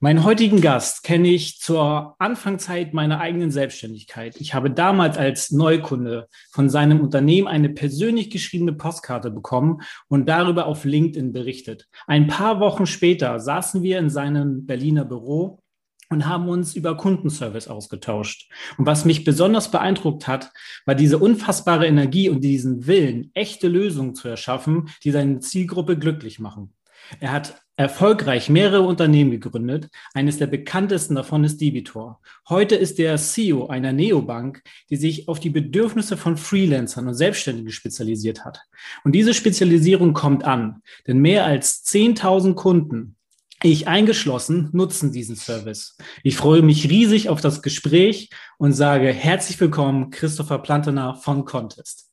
Meinen heutigen Gast kenne ich zur Anfangszeit meiner eigenen Selbstständigkeit. Ich habe damals als Neukunde von seinem Unternehmen eine persönlich geschriebene Postkarte bekommen und darüber auf LinkedIn berichtet. Ein paar Wochen später saßen wir in seinem Berliner Büro und haben uns über Kundenservice ausgetauscht. Und was mich besonders beeindruckt hat, war diese unfassbare Energie und diesen Willen, echte Lösungen zu erschaffen, die seine Zielgruppe glücklich machen. Er hat erfolgreich mehrere Unternehmen gegründet. Eines der bekanntesten davon ist Debitor. Heute ist er CEO einer Neobank, die sich auf die Bedürfnisse von Freelancern und Selbstständigen spezialisiert hat. Und diese Spezialisierung kommt an, denn mehr als 10.000 Kunden, ich eingeschlossen, nutzen diesen Service. Ich freue mich riesig auf das Gespräch und sage herzlich willkommen, Christopher Plantener von Contest.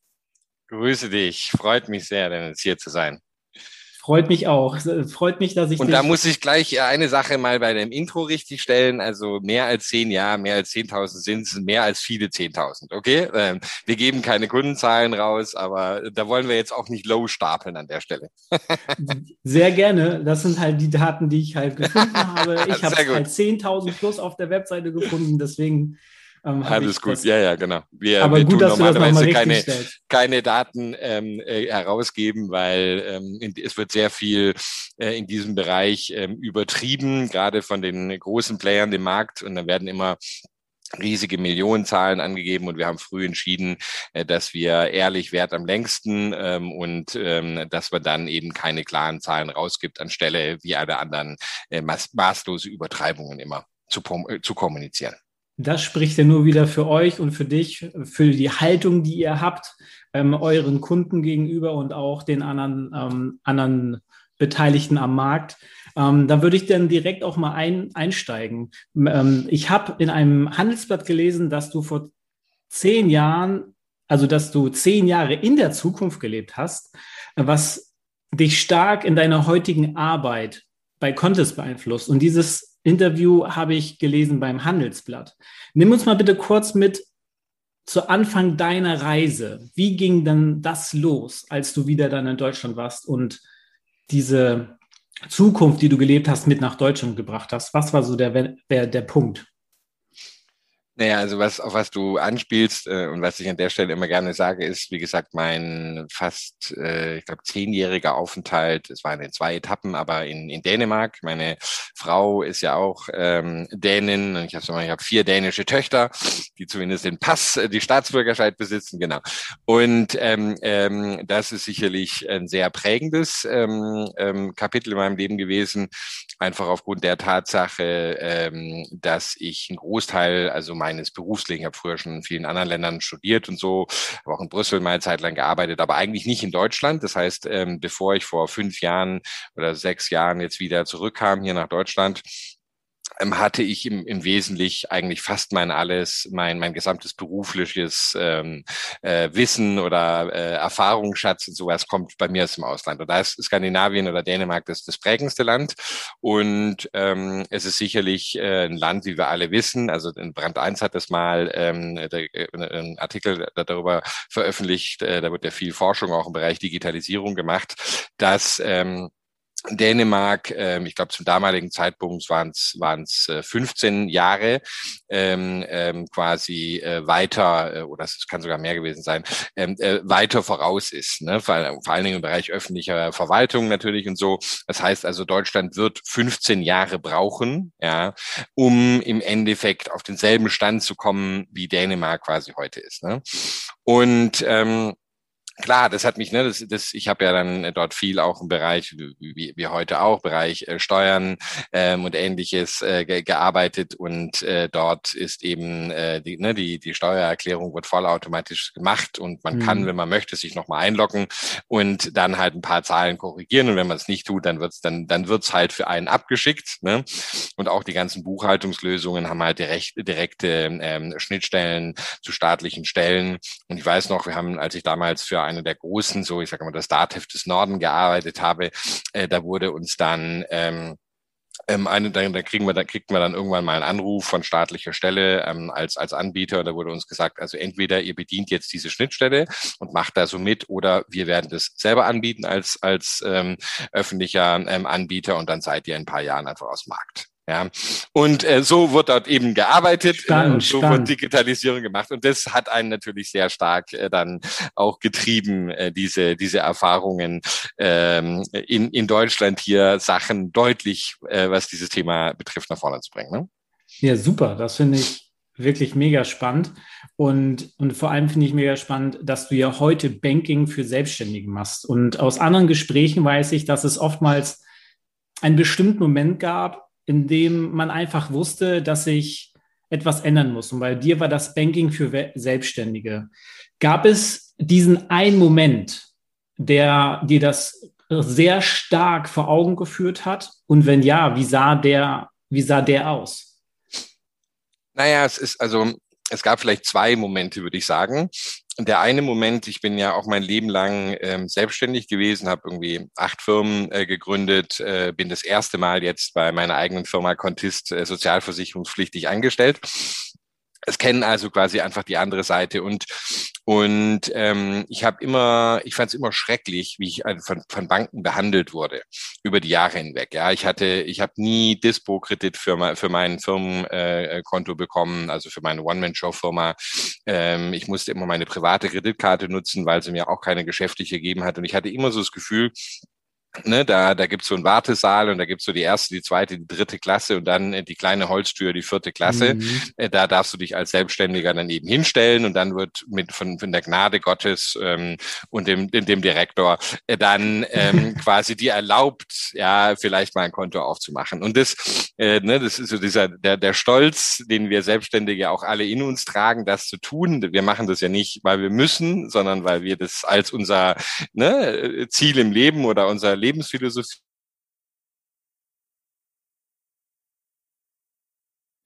Grüße dich, freut mich sehr, denn es hier zu sein. Freut mich auch. Freut mich, dass ich. Und da muss ich gleich eine Sache mal bei dem Intro richtig stellen. Also mehr als zehn, ja, mehr als 10.000 sind es, mehr als viele 10.000. Okay? Ähm, wir geben keine Kundenzahlen raus, aber da wollen wir jetzt auch nicht low stapeln an der Stelle. Sehr gerne. Das sind halt die Daten, die ich halt gefunden habe. Ich habe halt 10.000 plus auf der Webseite gefunden. Deswegen ähm, Alles gut, das, ja, ja, genau. Wir, aber wir gut, tun normalerweise keine, keine Daten ähm, äh, herausgeben, weil ähm, in, es wird sehr viel äh, in diesem Bereich ähm, übertrieben, gerade von den großen Playern dem Markt. Und dann werden immer riesige Millionenzahlen angegeben und wir haben früh entschieden, äh, dass wir ehrlich wert am längsten ähm, und ähm, dass man dann eben keine klaren Zahlen rausgibt, anstelle wie alle anderen äh, maß maßlose Übertreibungen immer zu, äh, zu kommunizieren. Das spricht ja nur wieder für euch und für dich, für die Haltung, die ihr habt, ähm, euren Kunden gegenüber und auch den anderen, ähm, anderen Beteiligten am Markt. Ähm, da würde ich dann direkt auch mal ein, einsteigen. Ähm, ich habe in einem Handelsblatt gelesen, dass du vor zehn Jahren, also dass du zehn Jahre in der Zukunft gelebt hast, was dich stark in deiner heutigen Arbeit bei Contest beeinflusst. Und dieses Interview habe ich gelesen beim Handelsblatt. Nimm uns mal bitte kurz mit zu Anfang deiner Reise. Wie ging denn das los, als du wieder dann in Deutschland warst und diese Zukunft, die du gelebt hast, mit nach Deutschland gebracht hast? Was war so der, der, der Punkt? Naja, also was, auf was du anspielst äh, und was ich an der Stelle immer gerne sage, ist, wie gesagt, mein fast, äh, ich glaube, zehnjähriger Aufenthalt, es waren in zwei Etappen, aber in, in Dänemark. Meine Frau ist ja auch ähm, Dänin und ich habe ich hab vier dänische Töchter, die zumindest den Pass, äh, die Staatsbürgerschaft besitzen, genau. Und ähm, ähm, das ist sicherlich ein sehr prägendes ähm, ähm, Kapitel in meinem Leben gewesen, einfach aufgrund der Tatsache, ähm, dass ich einen Großteil, also meines Berufslebens. Habe früher schon in vielen anderen Ländern studiert und so, habe auch in Brüssel mal eine Zeit lang gearbeitet, aber eigentlich nicht in Deutschland. Das heißt, ähm, bevor ich vor fünf Jahren oder sechs Jahren jetzt wieder zurückkam hier nach Deutschland, hatte ich im, im Wesentlichen eigentlich fast mein alles, mein, mein gesamtes berufliches ähm, äh, Wissen oder äh, Erfahrungsschatz und sowas kommt bei mir aus dem Ausland. Und da ist Skandinavien oder Dänemark das, das prägendste Land. Und ähm, es ist sicherlich äh, ein Land, wie wir alle wissen. Also in Brand 1 hat das mal ähm, der, äh, ein Artikel darüber veröffentlicht, äh, da wird ja viel Forschung auch im Bereich Digitalisierung gemacht, dass ähm, Dänemark, ähm, ich glaube zum damaligen Zeitpunkt waren es äh, 15 Jahre ähm, ähm, quasi äh, weiter äh, oder es kann sogar mehr gewesen sein ähm, äh, weiter voraus ist, ne? vor, vor allen Dingen im Bereich öffentlicher Verwaltung natürlich und so. Das heißt also Deutschland wird 15 Jahre brauchen, ja, um im Endeffekt auf denselben Stand zu kommen, wie Dänemark quasi heute ist. Ne? Und ähm, klar, das hat mich, ne, das, das, ich habe ja dann dort viel auch im Bereich, wie, wie heute auch, Bereich äh, Steuern ähm, und ähnliches äh, ge gearbeitet und äh, dort ist eben äh, die, ne, die, die Steuererklärung wird vollautomatisch gemacht und man mhm. kann, wenn man möchte, sich nochmal einloggen und dann halt ein paar Zahlen korrigieren und wenn man es nicht tut, dann wird's dann, dann wird's halt für einen abgeschickt. Ne? Und auch die ganzen Buchhaltungslösungen haben halt direkt, direkte ähm, Schnittstellen zu staatlichen Stellen. Und ich weiß noch, wir haben, als ich damals für eine der großen, so ich sage mal, das Dativ des Norden gearbeitet habe, äh, da wurde uns dann ähm, ähm, eine, da, da kriegen wir, da kriegt man dann irgendwann mal einen Anruf von staatlicher Stelle ähm, als als Anbieter. Da wurde uns gesagt, also entweder ihr bedient jetzt diese Schnittstelle und macht da so mit, oder wir werden das selber anbieten als als ähm, öffentlicher ähm, Anbieter und dann seid ihr in ein paar Jahren einfach aus Markt. Ja, und äh, so wird dort eben gearbeitet, spannend, äh, so spannend. wird Digitalisierung gemacht und das hat einen natürlich sehr stark äh, dann auch getrieben, äh, diese diese Erfahrungen ähm, in in Deutschland hier Sachen deutlich, äh, was dieses Thema betrifft, nach vorne zu bringen. Ne? Ja, super, das finde ich wirklich mega spannend und und vor allem finde ich mega spannend, dass du ja heute Banking für Selbstständige machst und aus anderen Gesprächen weiß ich, dass es oftmals einen bestimmten Moment gab, in dem man einfach wusste, dass sich etwas ändern muss. Und bei dir war das Banking für Selbstständige. Gab es diesen einen Moment, der dir das sehr stark vor Augen geführt hat? Und wenn ja, wie sah der, wie sah der aus? Naja, es ist also, es gab vielleicht zwei Momente, würde ich sagen der eine Moment, ich bin ja auch mein Leben lang ähm, selbstständig gewesen, habe irgendwie acht Firmen äh, gegründet, äh, bin das erste Mal jetzt bei meiner eigenen Firma Contist äh, sozialversicherungspflichtig eingestellt es kennen also quasi einfach die andere Seite und und ähm, ich habe immer, ich fand es immer schrecklich, wie ich von, von Banken behandelt wurde über die Jahre hinweg. Ja, ich hatte, ich habe nie Dispo-Kredit für, für mein Firmenkonto äh, bekommen, also für meine One-Man-Show-Firma. Ähm, ich musste immer meine private Kreditkarte nutzen, weil sie mir auch keine geschäftliche gegeben hat. Und ich hatte immer so das Gefühl, Ne, da da gibt's so einen Wartesaal und da gibt's so die erste, die zweite, die dritte Klasse und dann äh, die kleine Holztür, die vierte Klasse. Mhm. Äh, da darfst du dich als Selbstständiger dann eben hinstellen und dann wird mit von, von der Gnade Gottes ähm, und dem, dem, Direktor äh, dann ähm, quasi dir erlaubt, ja, vielleicht mal ein Konto aufzumachen. Und das, äh, ne, das ist so dieser der, der Stolz, den wir Selbstständige auch alle in uns tragen, das zu tun. Wir machen das ja nicht, weil wir müssen, sondern weil wir das als unser ne, Ziel im Leben oder unser Lebensphilosophie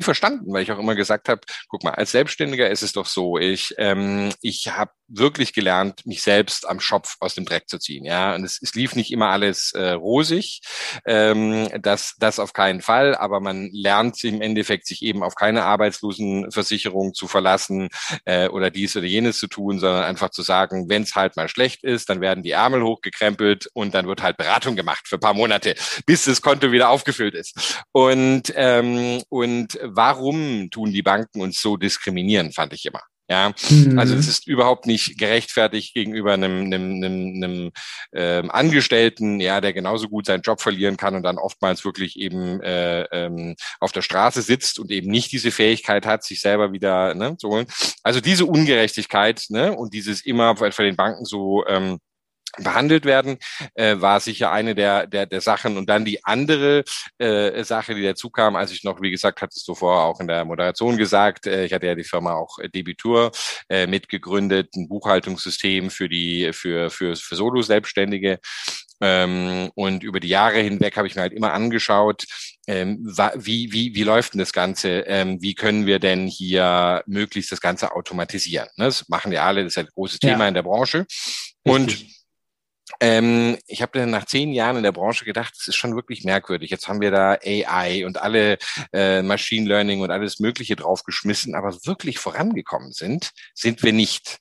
verstanden, weil ich auch immer gesagt habe, guck mal, als Selbstständiger ist es doch so, ich, ähm, ich habe wirklich gelernt, mich selbst am Schopf aus dem Dreck zu ziehen. Ja, und es, es lief nicht immer alles äh, rosig, ähm, das, das auf keinen Fall, aber man lernt im Endeffekt, sich eben auf keine Arbeitslosenversicherung zu verlassen äh, oder dies oder jenes zu tun, sondern einfach zu sagen, wenn es halt mal schlecht ist, dann werden die Ärmel hochgekrempelt und dann wird halt Beratung gemacht für paar Monate, bis das Konto wieder aufgefüllt ist. Und, ähm, und warum tun die Banken uns so diskriminieren, fand ich immer. Ja, mhm. also es ist überhaupt nicht gerechtfertigt gegenüber einem, einem, einem, einem ähm, Angestellten, ja, der genauso gut seinen Job verlieren kann und dann oftmals wirklich eben äh, ähm, auf der Straße sitzt und eben nicht diese Fähigkeit hat, sich selber wieder ne, zu holen. Also diese Ungerechtigkeit ne, und dieses immer bei den Banken so ähm, behandelt werden, äh, war sicher eine der, der, der Sachen. Und dann die andere äh, Sache, die dazu kam, als ich noch, wie gesagt, hattest du vorher auch in der Moderation gesagt, äh, ich hatte ja die Firma auch äh, Debitur äh, mitgegründet, ein Buchhaltungssystem für die, für, für, für Solo-Selbstständige. Ähm, und über die Jahre hinweg habe ich mir halt immer angeschaut, ähm, wie, wie, wie läuft denn das Ganze? Ähm, wie können wir denn hier möglichst das Ganze automatisieren? Ne? Das machen ja alle, das ist ein großes Thema ja. in der Branche. Und Richtig. Ähm, ich habe dann nach zehn Jahren in der Branche gedacht, das ist schon wirklich merkwürdig. Jetzt haben wir da AI und alle äh, Machine Learning und alles Mögliche draufgeschmissen, aber wirklich vorangekommen sind, sind wir nicht.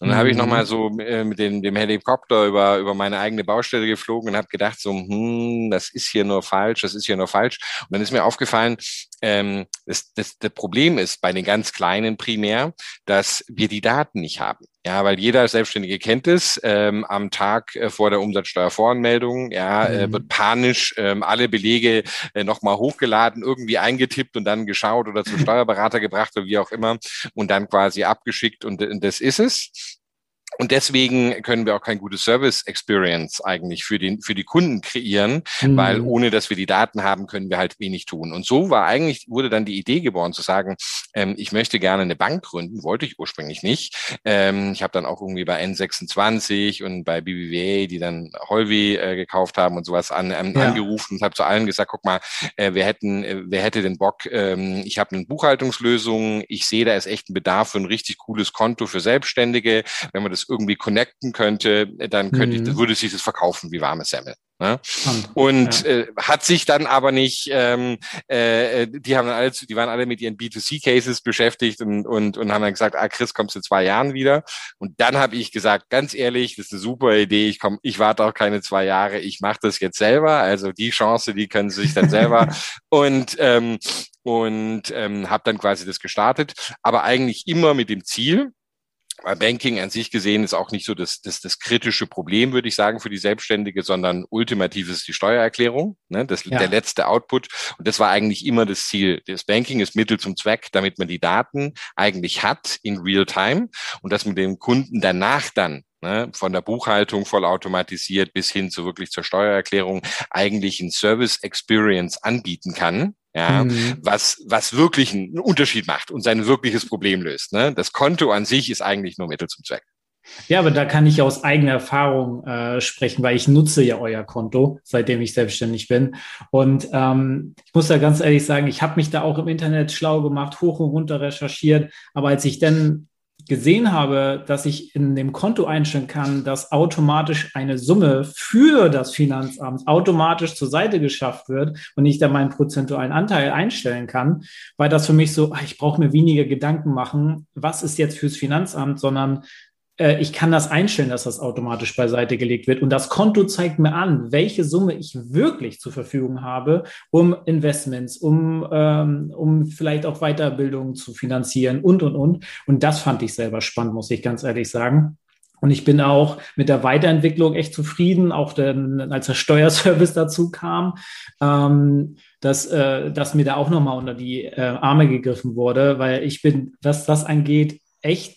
Und dann mhm. habe ich nochmal so äh, mit dem, dem Helikopter über, über meine eigene Baustelle geflogen und habe gedacht, so, hm, das ist hier nur falsch, das ist hier nur falsch. Und dann ist mir aufgefallen, ähm, das, das, das Problem ist bei den ganz Kleinen primär, dass wir die Daten nicht haben. Ja, weil jeder Selbstständige kennt es. Ähm, am Tag äh, vor der Umsatzsteuervoranmeldung, ja, äh, mhm. äh, wird panisch ähm, alle Belege äh, nochmal hochgeladen, irgendwie eingetippt und dann geschaut oder zum Steuerberater gebracht oder wie auch immer und dann quasi abgeschickt und, und das ist es. Und deswegen können wir auch kein gutes Service Experience eigentlich für den, für die Kunden kreieren, mhm. weil ohne dass wir die Daten haben, können wir halt wenig tun. Und so war eigentlich, wurde dann die Idee geboren zu sagen, ähm, ich möchte gerne eine Bank gründen, wollte ich ursprünglich nicht. Ähm, ich habe dann auch irgendwie bei N26 und bei BBVA, die dann Holvi äh, gekauft haben und sowas an, ähm, ja. angerufen und habe zu allen gesagt, guck mal, äh, wir hätten, äh, wer hätte den Bock, ähm, ich habe eine Buchhaltungslösung, ich sehe, da ist echt ein Bedarf für ein richtig cooles Konto für Selbstständige. Wenn man das irgendwie connecten könnte, dann könnte mhm. ich, würde sich das verkaufen wie warme Semmel. Ne? Und ja. äh, hat sich dann aber nicht, ähm, äh, die haben alle, die waren alle mit ihren B2C-Cases beschäftigt und, und, und haben dann gesagt, ah Chris, kommst du in zwei Jahren wieder? Und dann habe ich gesagt, ganz ehrlich, das ist eine super Idee, ich komm, ich warte auch keine zwei Jahre, ich mache das jetzt selber. Also die Chance, die können sie sich dann selber und ähm, und ähm, habe dann quasi das gestartet, aber eigentlich immer mit dem Ziel, Banking an sich gesehen ist auch nicht so das, das, das kritische Problem, würde ich sagen, für die Selbstständige, sondern ultimativ ist die Steuererklärung, ne, das, ja. der letzte Output. Und das war eigentlich immer das Ziel. Das Banking ist Mittel zum Zweck, damit man die Daten eigentlich hat in real time und dass man dem Kunden danach dann ne, von der Buchhaltung vollautomatisiert bis hin zu wirklich zur Steuererklärung eigentlich ein Service Experience anbieten kann, ja, mhm. was, was wirklich einen Unterschied macht und sein wirkliches Problem löst. Ne? Das Konto an sich ist eigentlich nur Mittel zum Zweck. Ja, aber da kann ich aus eigener Erfahrung äh, sprechen, weil ich nutze ja euer Konto, seitdem ich selbstständig bin. Und ähm, ich muss da ganz ehrlich sagen, ich habe mich da auch im Internet schlau gemacht, hoch und runter recherchiert. Aber als ich dann gesehen habe, dass ich in dem Konto einstellen kann, dass automatisch eine Summe für das Finanzamt automatisch zur Seite geschafft wird und ich da meinen prozentualen Anteil einstellen kann, war das für mich so, ah, ich brauche mir weniger Gedanken machen, was ist jetzt fürs Finanzamt, sondern ich kann das einstellen, dass das automatisch beiseite gelegt wird. Und das Konto zeigt mir an, welche Summe ich wirklich zur Verfügung habe, um Investments, um, ähm, um vielleicht auch Weiterbildung zu finanzieren und, und, und. Und das fand ich selber spannend, muss ich ganz ehrlich sagen. Und ich bin auch mit der Weiterentwicklung echt zufrieden, auch denn, als der Steuerservice dazu kam, ähm, dass, äh, dass mir da auch nochmal unter die äh, Arme gegriffen wurde, weil ich bin, was das angeht, echt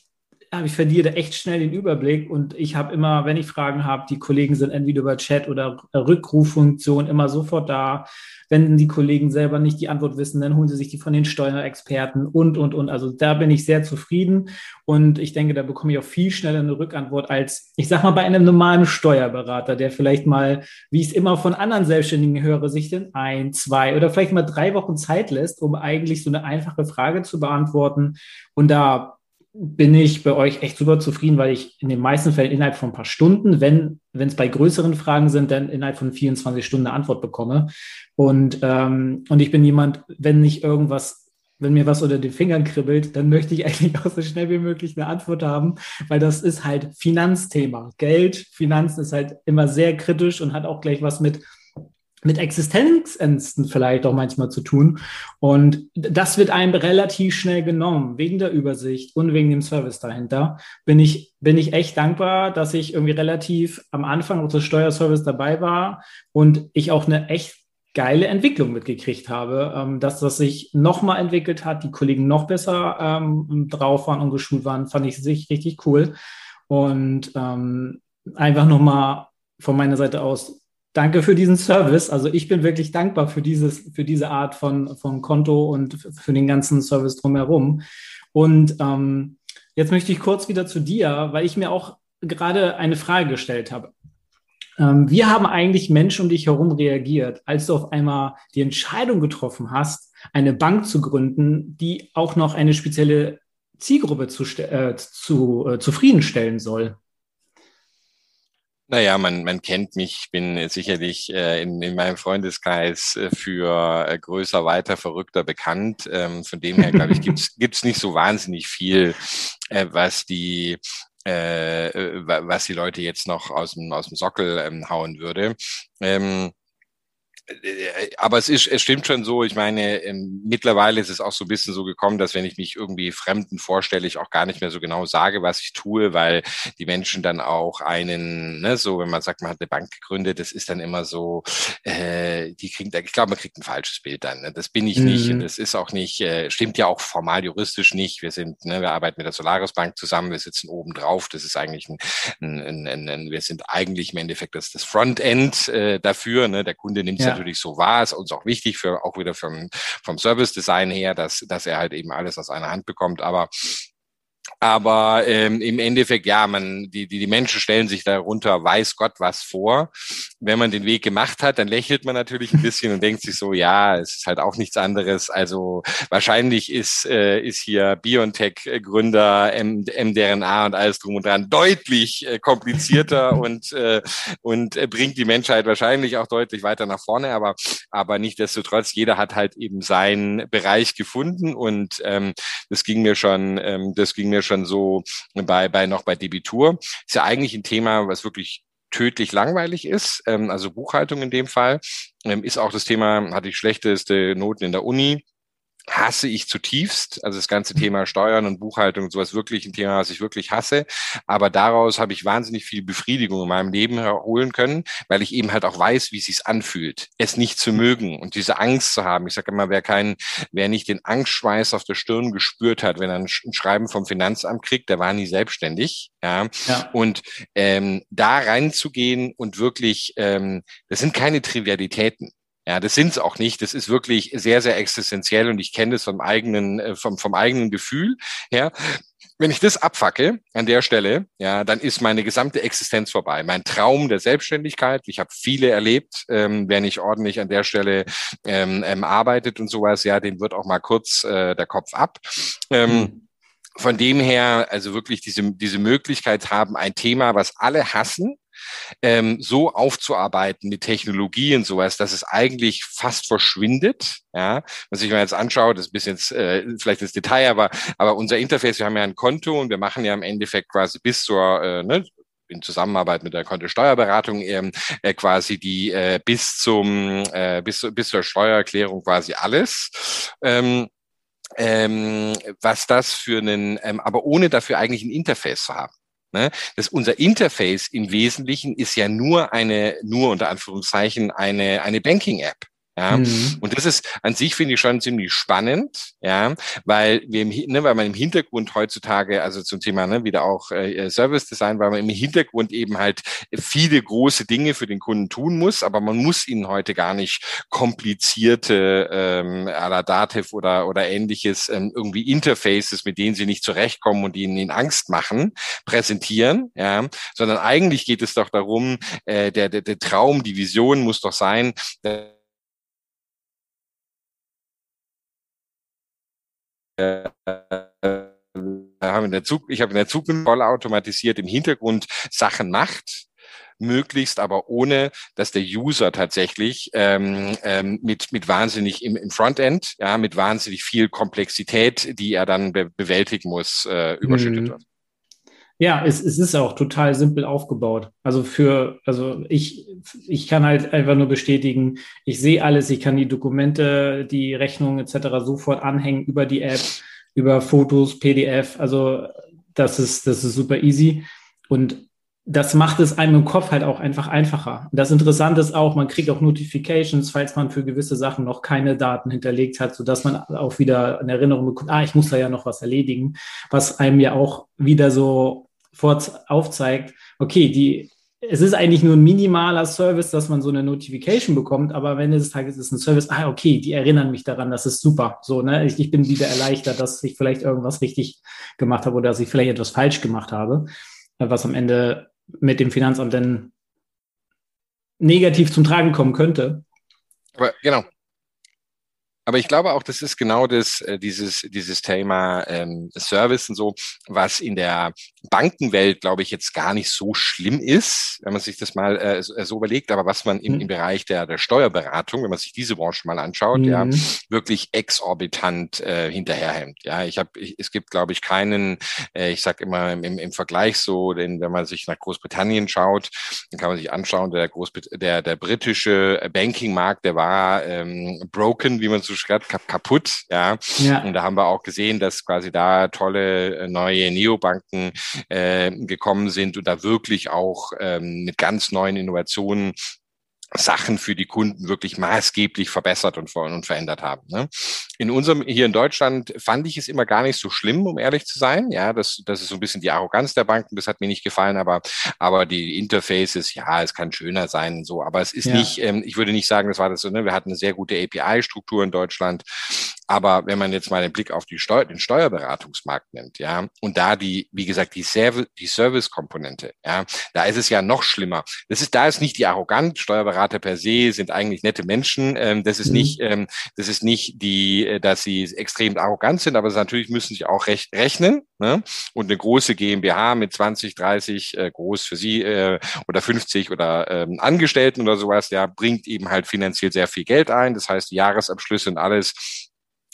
aber ich verliere echt schnell den Überblick und ich habe immer, wenn ich Fragen habe, die Kollegen sind entweder über Chat oder Rückruffunktion immer sofort da. Wenn die Kollegen selber nicht die Antwort wissen, dann holen sie sich die von den Steuerexperten und, und, und. Also da bin ich sehr zufrieden und ich denke, da bekomme ich auch viel schneller eine Rückantwort als, ich sag mal, bei einem normalen Steuerberater, der vielleicht mal, wie ich es immer von anderen Selbstständigen höre, sich dann ein, zwei oder vielleicht mal drei Wochen Zeit lässt, um eigentlich so eine einfache Frage zu beantworten. Und da bin ich bei euch echt super zufrieden, weil ich in den meisten Fällen innerhalb von ein paar Stunden, wenn es bei größeren Fragen sind, dann innerhalb von 24 Stunden eine Antwort bekomme. Und, ähm, und ich bin jemand, wenn nicht irgendwas, wenn mir was unter den Fingern kribbelt, dann möchte ich eigentlich auch so schnell wie möglich eine Antwort haben, weil das ist halt Finanzthema. Geld, Finanzen ist halt immer sehr kritisch und hat auch gleich was mit mit Existenzängsten vielleicht auch manchmal zu tun. Und das wird einem relativ schnell genommen, wegen der Übersicht und wegen dem Service dahinter. Bin ich, bin ich echt dankbar, dass ich irgendwie relativ am Anfang unseres Steuerservice dabei war und ich auch eine echt geile Entwicklung mitgekriegt habe, ähm, dass das sich nochmal entwickelt hat, die Kollegen noch besser ähm, drauf waren und geschult waren, fand ich sich richtig cool. Und ähm, einfach nochmal von meiner Seite aus danke für diesen Service. Also ich bin wirklich dankbar für dieses, für diese Art von, von Konto und für den ganzen Service drumherum. Und ähm, jetzt möchte ich kurz wieder zu dir, weil ich mir auch gerade eine Frage gestellt habe. Ähm, wie haben eigentlich Menschen um dich herum reagiert, als du auf einmal die Entscheidung getroffen hast, eine Bank zu gründen, die auch noch eine spezielle Zielgruppe zu, äh, zu, äh, zufriedenstellen soll? Naja, man, man kennt mich, ich bin sicherlich äh, in, in meinem Freundeskreis äh, für äh, größer, weiter, verrückter bekannt. Ähm, von dem her, glaube ich, gibt's gibt's nicht so wahnsinnig viel, äh, was die äh, äh was die Leute jetzt noch aus dem, aus dem Sockel ähm, hauen würde. Ähm, äh, aber es ist, es stimmt schon so. Ich meine, ähm, mittlerweile ist es auch so ein bisschen so gekommen, dass wenn ich mich irgendwie Fremden vorstelle, ich auch gar nicht mehr so genau sage, was ich tue, weil die Menschen dann auch einen, ne, so wenn man sagt, man hat eine Bank gegründet, das ist dann immer so, äh, die kriegt, ich glaube, man kriegt ein falsches Bild dann. Ne? Das bin ich mhm. nicht und das ist auch nicht, äh, stimmt ja auch formal juristisch nicht. Wir sind, ne, wir arbeiten mit der Solaris Bank zusammen, wir sitzen oben drauf. Das ist eigentlich ein, ein, ein, ein wir sind eigentlich im Endeffekt das, das Frontend äh, dafür. Ne? Der Kunde nimmt ja natürlich so wahr, ist uns auch wichtig für auch wieder vom, vom Service Design her, dass, dass er halt eben alles aus einer Hand bekommt. Aber aber ähm, im Endeffekt, ja, man, die, die, die Menschen stellen sich darunter, weiß Gott was vor. Wenn man den Weg gemacht hat, dann lächelt man natürlich ein bisschen und denkt sich so, ja, es ist halt auch nichts anderes. Also wahrscheinlich ist, äh, ist hier BioNTech-Gründer, mDRNA und alles drum und dran deutlich äh, komplizierter und, äh, und äh, bringt die Menschheit wahrscheinlich auch deutlich weiter nach vorne. Aber, aber nichtdestotrotz, jeder hat halt eben seinen Bereich gefunden und ähm, das ging mir schon, ähm, das ging mir schon so bei, bei noch bei Debitur. Ist ja eigentlich ein Thema, was wirklich tödlich langweilig ist, ähm, also Buchhaltung in dem Fall, ähm, ist auch das Thema, hatte ich schlechteste Noten in der Uni, hasse ich zutiefst. Also das ganze mhm. Thema Steuern und Buchhaltung und sowas wirklich ein Thema, was ich wirklich hasse. Aber daraus habe ich wahnsinnig viel Befriedigung in meinem Leben holen können, weil ich eben halt auch weiß, wie es sich anfühlt, es nicht zu mhm. mögen und diese Angst zu haben. Ich sage immer, wer keinen, wer nicht den Angstschweiß auf der Stirn gespürt hat, wenn er ein Schreiben vom Finanzamt kriegt, der war nie selbstständig. Ja. ja. Und ähm, da reinzugehen und wirklich, ähm, das sind keine Trivialitäten. Ja, das sind es auch nicht. Das ist wirklich sehr, sehr existenziell und ich kenne das vom eigenen, äh, vom, vom eigenen Gefühl her. Wenn ich das abfacke an der Stelle, ja, dann ist meine gesamte Existenz vorbei. Mein Traum der Selbstständigkeit, ich habe viele erlebt, ähm, wer nicht ordentlich an der Stelle ähm, ähm, arbeitet und sowas, ja, dem wird auch mal kurz äh, der Kopf ab. Ähm, mhm von dem her, also wirklich diese, diese Möglichkeit haben, ein Thema, was alle hassen, ähm, so aufzuarbeiten mit und sowas, dass es eigentlich fast verschwindet. Ja, was ich mir jetzt anschaue, das ist ein bisschen äh, vielleicht das Detail, aber, aber unser Interface, wir haben ja ein Konto und wir machen ja im Endeffekt quasi bis zur, äh, ne, in Zusammenarbeit mit der Kontosteuerberatung ähm, äh, quasi die äh, bis zum äh, bis, bis zur Steuererklärung quasi alles. Ähm, ähm, was das für einen, ähm, aber ohne dafür eigentlich ein Interface zu haben. Ne? Das unser Interface im Wesentlichen ist ja nur eine, nur unter Anführungszeichen eine, eine Banking-App. Ja, mhm. und das ist an sich finde ich schon ziemlich spannend, ja, weil wir im, ne, weil man im Hintergrund heutzutage, also zum Thema ne, wieder auch äh, Service Design, weil man im Hintergrund eben halt viele große Dinge für den Kunden tun muss, aber man muss ihnen heute gar nicht komplizierte ähm, à la Dativ oder oder ähnliches ähm, irgendwie Interfaces, mit denen sie nicht zurechtkommen und ihnen in Angst machen, präsentieren, ja, sondern eigentlich geht es doch darum, äh, der, der, der Traum, die Vision muss doch sein, haben in der Zug, ich habe in der Zukunft voll automatisiert im Hintergrund Sachen macht, möglichst aber ohne, dass der User tatsächlich ähm, ähm, mit, mit wahnsinnig im, im Frontend, ja, mit wahnsinnig viel Komplexität, die er dann be bewältigen muss, äh, überschüttet mhm. wird. Ja, es, es ist auch total simpel aufgebaut. Also für, also ich, ich kann halt einfach nur bestätigen, ich sehe alles, ich kann die Dokumente, die Rechnungen etc. sofort anhängen über die App, über Fotos, PDF. Also das ist, das ist super easy. Und das macht es einem im Kopf halt auch einfach einfacher. Das Interessante ist auch, man kriegt auch Notifications, falls man für gewisse Sachen noch keine Daten hinterlegt hat, sodass man auch wieder eine Erinnerung bekommt, ah, ich muss da ja noch was erledigen, was einem ja auch wieder so aufzeigt, okay, die, es ist eigentlich nur ein minimaler Service, dass man so eine Notification bekommt, aber wenn es Tages ist ein Service, ah, okay, die erinnern mich daran, das ist super. So, ne, ich, ich bin wieder erleichtert, dass ich vielleicht irgendwas richtig gemacht habe oder dass ich vielleicht etwas falsch gemacht habe, was am Ende mit dem Finanzamt dann negativ zum Tragen kommen könnte. Aber genau, aber ich glaube auch, das ist genau das, äh, dieses, dieses Thema ähm, Service und so, was in der Bankenwelt, glaube ich, jetzt gar nicht so schlimm ist, wenn man sich das mal äh, so überlegt, aber was man im, mhm. im Bereich der, der Steuerberatung, wenn man sich diese Branche mal anschaut, mhm. ja, wirklich exorbitant äh, hinterherhängt. Ja, ich habe, es gibt, glaube ich, keinen, äh, ich sag immer im, im Vergleich so, denn wenn man sich nach Großbritannien schaut, dann kann man sich anschauen, der Großbrit der, der britische Bankingmarkt, der war ähm, broken, wie man so schreibt, kaputt. Ja? ja. Und da haben wir auch gesehen, dass quasi da tolle äh, neue Neobanken äh, gekommen sind und da wirklich auch ähm, mit ganz neuen Innovationen Sachen für die Kunden wirklich maßgeblich verbessert und, und verändert haben. Ne? In unserem, hier in Deutschland fand ich es immer gar nicht so schlimm, um ehrlich zu sein. Ja, das, das ist so ein bisschen die Arroganz der Banken, das hat mir nicht gefallen, aber, aber die Interfaces, ja, es kann schöner sein, so, aber es ist ja. nicht, ähm, ich würde nicht sagen, das war das so, ne? wir hatten eine sehr gute API-Struktur in Deutschland, aber wenn man jetzt mal den Blick auf die Steu den Steuerberatungsmarkt nimmt, ja, und da die, wie gesagt, die, Serv die Service-Komponente, ja, da ist es ja noch schlimmer. Das ist, da ist nicht die arrogant, Steuerberater per se sind eigentlich nette Menschen. Ähm, das ist mhm. nicht, ähm, das ist nicht die, dass sie extrem arrogant sind, aber natürlich müssen sie auch recht rechnen. Ne? Und eine große GmbH mit 20, 30 äh, groß für sie äh, oder 50 oder ähm, Angestellten oder sowas, ja, bringt eben halt finanziell sehr viel Geld ein. Das heißt, Jahresabschlüsse und alles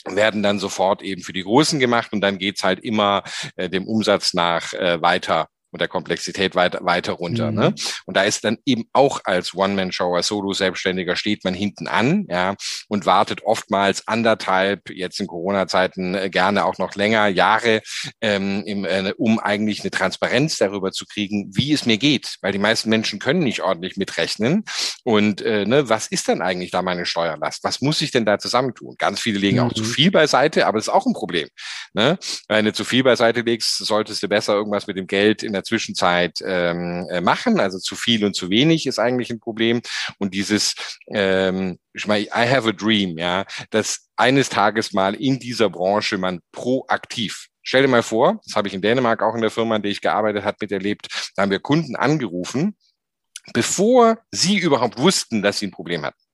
werden dann sofort eben für die Großen gemacht und dann geht's halt immer äh, dem Umsatz nach äh, weiter und der Komplexität weiter, weiter runter. Ne? Mhm. Ne? Und da ist dann eben auch als One-Man-Show, als Solo-Selbstständiger steht man hinten an, ja, und wartet oftmals anderthalb, jetzt in Corona-Zeiten äh, gerne auch noch länger, Jahre, ähm, im, äh, um eigentlich eine Transparenz darüber zu kriegen, wie es mir geht. Weil die meisten Menschen können nicht ordentlich mitrechnen. Und äh, ne, was ist dann eigentlich da meine Steuerlast? Was muss ich denn da zusammentun? Ganz viele legen mhm. auch zu mhm. viel beiseite, aber das ist auch ein Problem. Ne? Wenn du zu viel beiseite legst, solltest du besser irgendwas mit dem Geld in der Zwischenzeit ähm, äh, machen. Also zu viel und zu wenig ist eigentlich ein Problem. Und dieses, ähm, ich meine, I have a dream, ja, dass eines Tages mal in dieser Branche man proaktiv Stell dir mal vor, das habe ich in Dänemark auch in der Firma, in der ich gearbeitet habe, miterlebt, da haben wir Kunden angerufen, bevor sie überhaupt wussten, dass sie ein Problem hatten.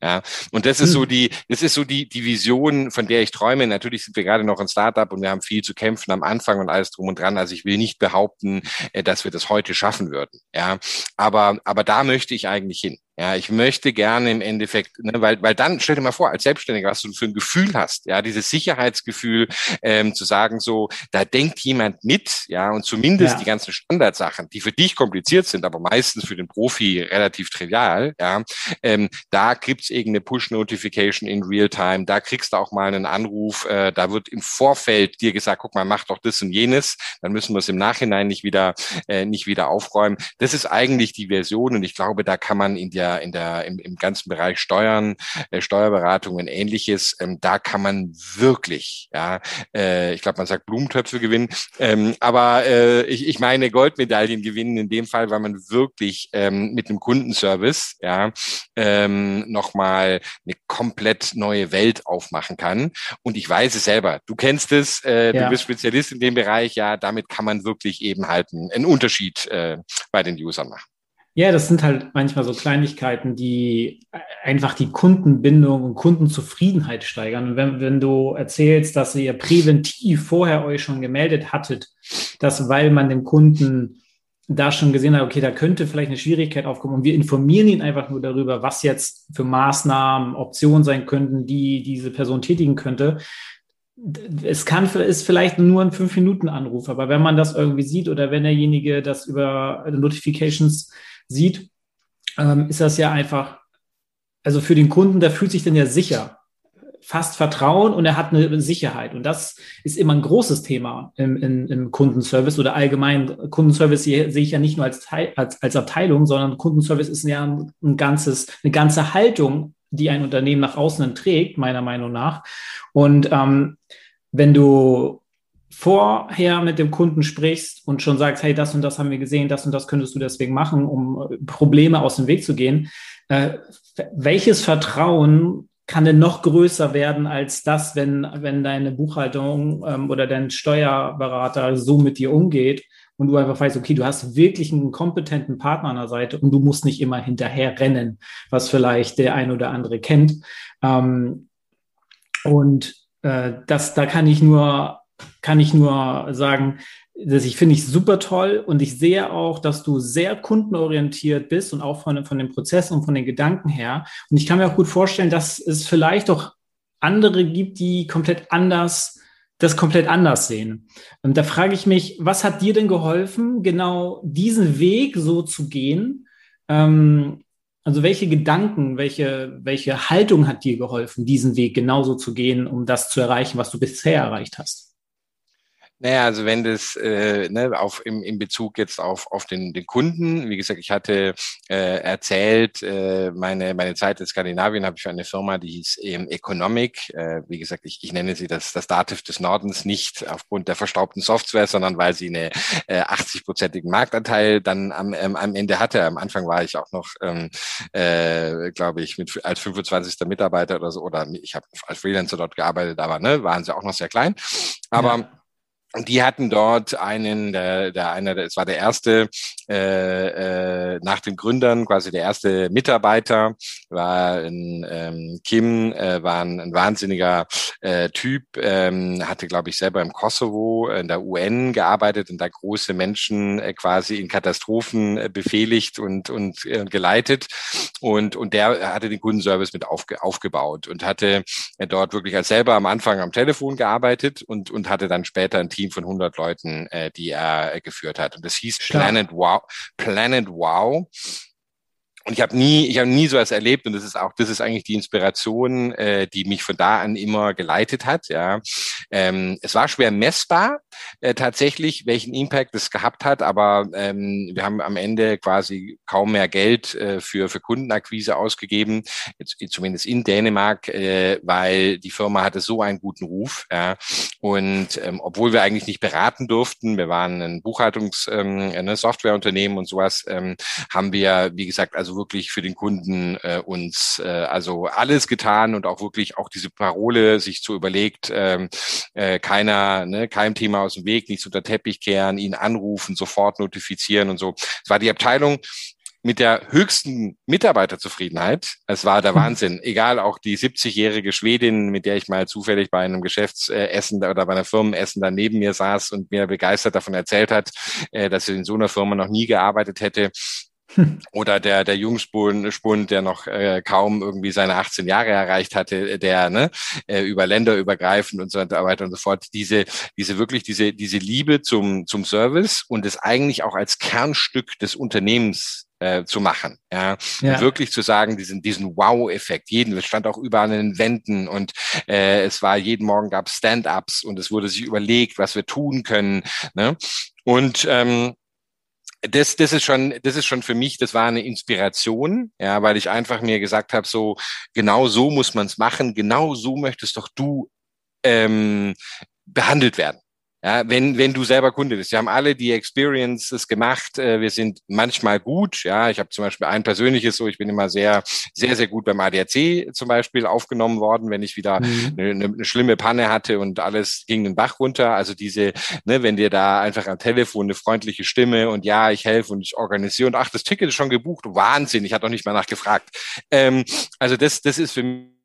Ja, und das ist so die, das ist so die, die Vision, von der ich träume. Natürlich sind wir gerade noch ein Startup und wir haben viel zu kämpfen am Anfang und alles drum und dran. Also ich will nicht behaupten, äh, dass wir das heute schaffen würden. Ja, aber, aber da möchte ich eigentlich hin. Ja, ich möchte gerne im Endeffekt, ne, weil, weil dann, stell dir mal vor, als Selbstständiger, was du für ein Gefühl hast, ja, dieses Sicherheitsgefühl, ähm, zu sagen so, da denkt jemand mit, ja, und zumindest ja. die ganzen Standardsachen, die für dich kompliziert sind, aber meistens für den Profi relativ trivial, ja, ähm, da gibt's irgendeine Push-Notification in Real-Time, da kriegst du auch mal einen Anruf, äh, da wird im Vorfeld dir gesagt, guck mal, mach doch das und jenes, dann müssen wir es im Nachhinein nicht wieder, äh, nicht wieder aufräumen. Das ist eigentlich die Version und ich glaube, da kann man in der der, in der, im, im ganzen Bereich Steuern, äh, Steuerberatung und ähnliches, ähm, da kann man wirklich, ja, äh, ich glaube, man sagt Blumentöpfe gewinnen, ähm, aber äh, ich, ich meine Goldmedaillen gewinnen in dem Fall, weil man wirklich ähm, mit einem Kundenservice, ja, ähm, nochmal eine komplett neue Welt aufmachen kann. Und ich weiß es selber. Du kennst es, äh, ja. du bist Spezialist in dem Bereich, ja, damit kann man wirklich eben halt einen, einen Unterschied äh, bei den Usern machen. Ja, das sind halt manchmal so Kleinigkeiten, die einfach die Kundenbindung und Kundenzufriedenheit steigern. Und wenn, wenn du erzählst, dass ihr präventiv vorher euch schon gemeldet hattet, dass weil man dem Kunden da schon gesehen hat, okay, da könnte vielleicht eine Schwierigkeit aufkommen und wir informieren ihn einfach nur darüber, was jetzt für Maßnahmen, Optionen sein könnten, die diese Person tätigen könnte. Es kann ist vielleicht nur ein fünf Minuten Anruf, aber wenn man das irgendwie sieht oder wenn derjenige das über Notifications sieht, ähm, ist das ja einfach, also für den Kunden, der fühlt sich dann ja sicher, fast Vertrauen und er hat eine Sicherheit. Und das ist immer ein großes Thema im, im, im Kundenservice oder allgemein. Kundenservice sehe ich ja nicht nur als, Teil, als, als Abteilung, sondern Kundenservice ist ja ein, ein ganzes, eine ganze Haltung, die ein Unternehmen nach außen trägt, meiner Meinung nach. Und ähm, wenn du vorher mit dem Kunden sprichst und schon sagst, hey, das und das haben wir gesehen, das und das könntest du deswegen machen, um äh, Probleme aus dem Weg zu gehen. Äh, welches Vertrauen kann denn noch größer werden als das, wenn, wenn deine Buchhaltung ähm, oder dein Steuerberater so mit dir umgeht und du einfach weißt, okay, du hast wirklich einen kompetenten Partner an der Seite und du musst nicht immer hinterher rennen, was vielleicht der ein oder andere kennt. Ähm, Und äh, das, da kann ich nur, kann ich nur sagen, dass ich finde ich super toll und ich sehe auch, dass du sehr kundenorientiert bist und auch von, von den Prozessen und von den Gedanken her. Und ich kann mir auch gut vorstellen, dass es vielleicht auch andere gibt, die komplett anders, das komplett anders sehen. Und da frage ich mich, was hat dir denn geholfen, genau diesen Weg so zu gehen? Ähm, also welche Gedanken, welche, welche Haltung hat dir geholfen, diesen Weg genauso zu gehen, um das zu erreichen, was du bisher erreicht hast? Naja, also wenn das äh, ne, auf im, in Bezug jetzt auf, auf den, den Kunden, wie gesagt, ich hatte äh, erzählt, äh, meine, meine Zeit in Skandinavien habe ich für eine Firma, die hieß eben Economic. Äh, wie gesagt, ich, ich nenne sie das, das Dativ des Nordens nicht aufgrund der verstaubten Software, sondern weil sie eine äh, 80-prozentigen Marktanteil dann am, ähm, am Ende hatte. Am Anfang war ich auch noch, ähm, äh, glaube ich, mit als 25. Mitarbeiter oder so, oder ich habe als Freelancer dort gearbeitet, aber ne, waren sie auch noch sehr klein. Aber ja die hatten dort einen, der, der einer, es war der erste äh, äh, nach den Gründern, quasi der erste Mitarbeiter, war ein ähm, Kim, äh, war ein, ein wahnsinniger äh, Typ, ähm, hatte, glaube ich, selber im Kosovo in der UN gearbeitet und da große Menschen äh, quasi in Katastrophen äh, befehligt und und äh, geleitet. Und und der hatte den Kundenservice mit aufge, aufgebaut und hatte äh, dort wirklich als selber am Anfang am Telefon gearbeitet und und hatte dann später ein Team von 100 Leuten, äh, die er äh, geführt hat. Und das hieß. Planet Wow. Planet Wow. Und ich habe nie, ich habe nie so etwas erlebt und das ist auch, das ist eigentlich die Inspiration, äh, die mich von da an immer geleitet hat. Ja, ähm, es war schwer messbar äh, tatsächlich, welchen Impact es gehabt hat, aber ähm, wir haben am Ende quasi kaum mehr Geld äh, für für Kundenakquise ausgegeben, jetzt, zumindest in Dänemark, äh, weil die Firma hatte so einen guten Ruf. Ja, und ähm, obwohl wir eigentlich nicht beraten durften, wir waren ein Buchhaltungs, ähm, ein Softwareunternehmen und sowas, ähm, haben wir, wie gesagt, also wirklich für den Kunden äh, uns äh, also alles getan und auch wirklich auch diese Parole sich zu überlegt, ähm, äh, keiner, ne, kein Thema aus dem Weg, nichts unter Teppich kehren, ihn anrufen, sofort notifizieren und so. Es war die Abteilung, mit der höchsten Mitarbeiterzufriedenheit. Es war der hm. Wahnsinn. Egal, auch die 70-jährige Schwedin, mit der ich mal zufällig bei einem Geschäftsessen oder bei einer Firmenessen da neben mir saß und mir begeistert davon erzählt hat, äh, dass sie in so einer Firma noch nie gearbeitet hätte. Oder der, der Jungspund, Spund, der noch äh, kaum irgendwie seine 18 Jahre erreicht hatte, der ne, äh, über Länder übergreifend und so weiter und so fort, diese, diese wirklich, diese, diese Liebe zum, zum Service und es eigentlich auch als Kernstück des Unternehmens äh, zu machen. Ja? ja. Und wirklich zu sagen, diesen, diesen Wow-Effekt. Jeden, es stand auch überall an den Wänden und äh, es war jeden Morgen gab Stand-ups und es wurde sich überlegt, was wir tun können. Ne? Und ähm, das, das ist schon, das ist schon für mich, das war eine Inspiration, ja, weil ich einfach mir gesagt habe, so genau so muss man es machen, genau so möchtest doch du ähm, behandelt werden. Ja, wenn, wenn du selber Kunde bist. Wir haben alle die Experiences gemacht. Äh, wir sind manchmal gut. Ja, ich habe zum Beispiel ein persönliches so. Ich bin immer sehr, sehr, sehr gut beim ADAC zum Beispiel aufgenommen worden, wenn ich wieder mhm. eine, eine, schlimme Panne hatte und alles ging den Bach runter. Also diese, ne, wenn dir da einfach am Telefon eine freundliche Stimme und ja, ich helfe und ich organisiere und ach, das Ticket ist schon gebucht. Wahnsinn. Ich hatte auch nicht mal nachgefragt. Ähm, also das, das ist für mich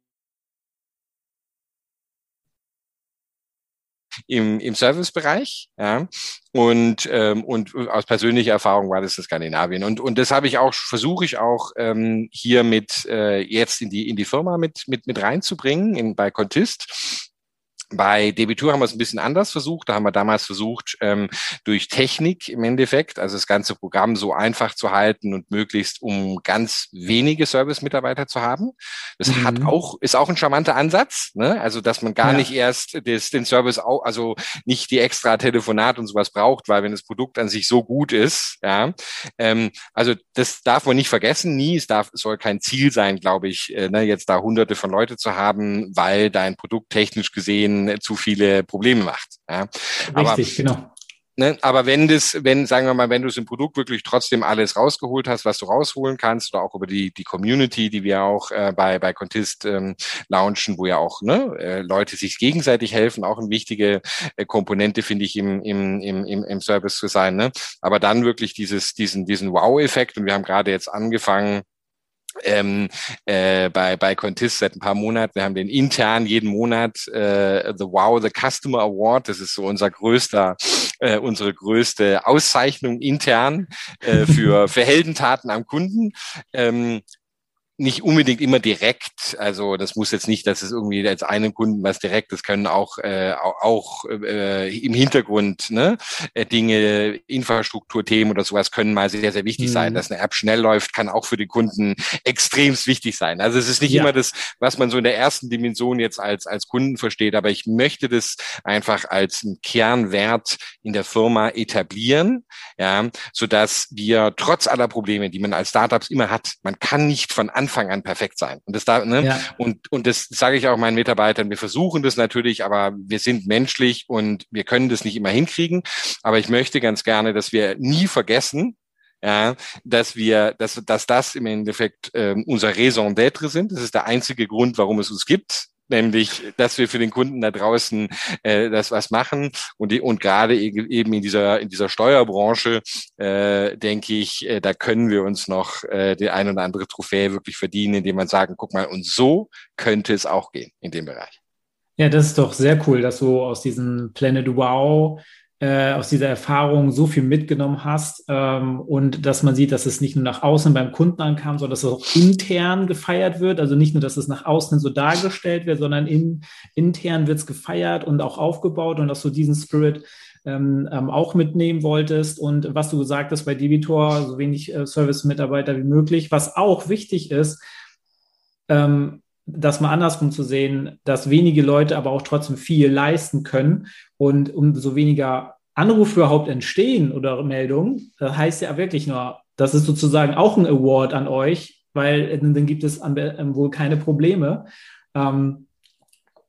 im, im Servicebereich. Ja. Und, ähm, und aus persönlicher Erfahrung war das in Skandinavien. Und, und das habe ich auch, versuche ich auch ähm, hier mit äh, jetzt in die, in die Firma mit, mit, mit reinzubringen, in, bei Contist bei Debitur haben wir es ein bisschen anders versucht. Da haben wir damals versucht, ähm, durch Technik im Endeffekt, also das ganze Programm so einfach zu halten und möglichst um ganz wenige Service-Mitarbeiter zu haben. Das mhm. hat auch, ist auch ein charmanter Ansatz, ne? Also, dass man gar ja. nicht erst das, den Service auch, also nicht die extra Telefonat und sowas braucht, weil wenn das Produkt an sich so gut ist, ja, ähm, also das darf man nicht vergessen, nie. Es darf, es soll kein Ziel sein, glaube ich, äh, ne, jetzt da hunderte von Leute zu haben, weil dein Produkt technisch gesehen zu viele Probleme macht. Ja. Richtig, aber, genau. Ne, aber wenn das, wenn, sagen wir mal, wenn du es im Produkt wirklich trotzdem alles rausgeholt hast, was du rausholen kannst, oder auch über die, die Community, die wir auch äh, bei, bei Contist ähm, launchen, wo ja auch ne, äh, Leute sich gegenseitig helfen, auch eine wichtige äh, Komponente, finde ich, im, im, im, im, im Service zu sein. Ne? Aber dann wirklich dieses, diesen, diesen Wow-Effekt, und wir haben gerade jetzt angefangen, ähm, äh, bei, bei Contis seit ein paar Monaten. Wir haben den intern jeden Monat äh, The Wow, The Customer Award. Das ist so unser größter, äh, unsere größte Auszeichnung intern äh, für, für Heldentaten am Kunden. Ähm, nicht unbedingt immer direkt. Also das muss jetzt nicht, dass es irgendwie als einem Kunden was direkt, das können auch äh, auch äh, im Hintergrund ne, äh, Dinge, Infrastrukturthemen oder sowas können mal sehr sehr wichtig mhm. sein. Dass eine App schnell läuft, kann auch für die Kunden extremst wichtig sein. Also es ist nicht ja. immer das, was man so in der ersten Dimension jetzt als als Kunden versteht, aber ich möchte das einfach als einen Kernwert in der Firma etablieren, ja, so dass wir trotz aller Probleme, die man als Startups immer hat, man kann nicht von Anfang an perfekt sein. Und das da, ne? Ja. Und, und das sage ich auch meinen Mitarbeitern. Wir versuchen das natürlich, aber wir sind menschlich und wir können das nicht immer hinkriegen. Aber ich möchte ganz gerne, dass wir nie vergessen, ja, dass wir, dass, dass das im Endeffekt ähm, unser Raison d'être sind. Das ist der einzige Grund, warum es uns gibt nämlich, dass wir für den Kunden da draußen äh, das was machen und die, und gerade e-, eben in dieser in dieser Steuerbranche äh, denke ich, äh, da können wir uns noch äh, die ein oder andere Trophäe wirklich verdienen, indem man sagen, guck mal, und so könnte es auch gehen in dem Bereich. Ja, das ist doch sehr cool, dass du aus diesem Planet Wow äh, aus dieser Erfahrung so viel mitgenommen hast ähm, und dass man sieht, dass es nicht nur nach außen beim Kunden ankam, sondern dass es auch intern gefeiert wird. Also nicht nur, dass es nach außen so dargestellt wird, sondern in, intern wird es gefeiert und auch aufgebaut und dass du diesen Spirit ähm, ähm, auch mitnehmen wolltest und was du gesagt hast bei Debitor, so wenig äh, Service-Mitarbeiter wie möglich. Was auch wichtig ist, ähm, das mal andersrum zu sehen, dass wenige Leute aber auch trotzdem viel leisten können und umso weniger Anrufe überhaupt entstehen oder Meldungen, das heißt ja wirklich nur, das ist sozusagen auch ein Award an euch, weil dann gibt es wohl keine Probleme. Ähm,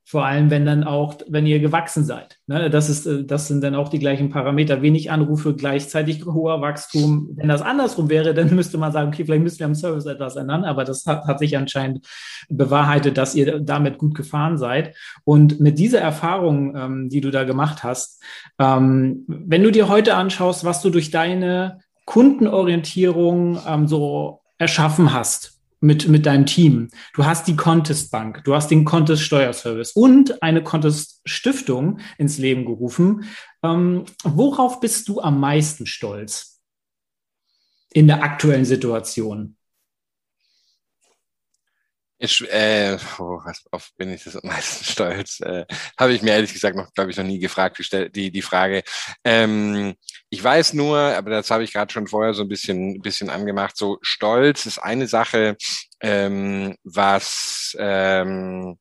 vor allem, wenn dann auch, wenn ihr gewachsen seid. Ne? Das, ist, äh, das sind dann auch die gleichen Parameter. Wenig Anrufe, gleichzeitig hoher Wachstum. Wenn das andersrum wäre, dann müsste man sagen, okay, vielleicht müssen wir am Service etwas ändern. Aber das hat, hat sich anscheinend bewahrheitet, dass ihr damit gut gefahren seid. Und mit dieser Erfahrung, ähm, die du da gemacht hast, ähm, wenn du dir heute anschaust, was du durch deine Kundenorientierung ähm, so erschaffen hast, mit, mit deinem Team. Du hast die Contest Bank, du hast den Contest Steuerservice und eine Contest Stiftung ins Leben gerufen. Ähm, worauf bist du am meisten stolz in der aktuellen Situation? Ich, äh, oh, auf bin ich das am meisten stolz? Äh, Habe ich mir ehrlich gesagt noch, glaube ich, noch nie gefragt, die, die, Frage. Ähm, ich weiß nur, aber das habe ich gerade schon vorher so ein bisschen, bisschen angemacht, so Stolz ist eine Sache, ähm, was, ähm,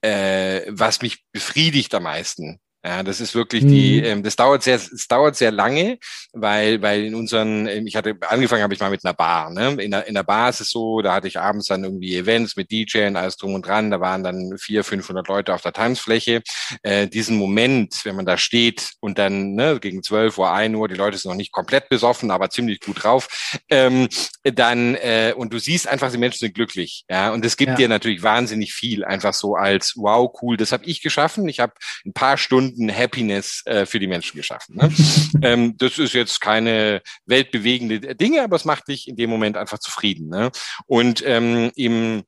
äh, was mich befriedigt am meisten. Ja, das ist wirklich die, mhm. ähm, das dauert sehr, es dauert sehr lange, weil, weil in unseren, ähm, ich hatte, angefangen habe ich mal mit einer Bar, ne? In der, in der Bar ist es so, da hatte ich abends dann irgendwie Events mit DJ und alles drum und dran, da waren dann vier, 500 Leute auf der Tanzfläche. Äh, diesen Moment, wenn man da steht und dann, ne, gegen 12 Uhr, 1 Uhr, die Leute sind noch nicht komplett besoffen, aber ziemlich gut drauf, ähm, dann, äh, und du siehst einfach, die Menschen sind glücklich, ja, und es gibt ja. dir natürlich wahnsinnig viel, einfach so als, wow, cool, das habe ich geschaffen, ich habe ein paar Stunden Stunden Happiness äh, für die Menschen geschaffen. Ne? ähm, das ist jetzt keine weltbewegende Dinge, aber es macht dich in dem Moment einfach zufrieden. Ne? Und ähm, im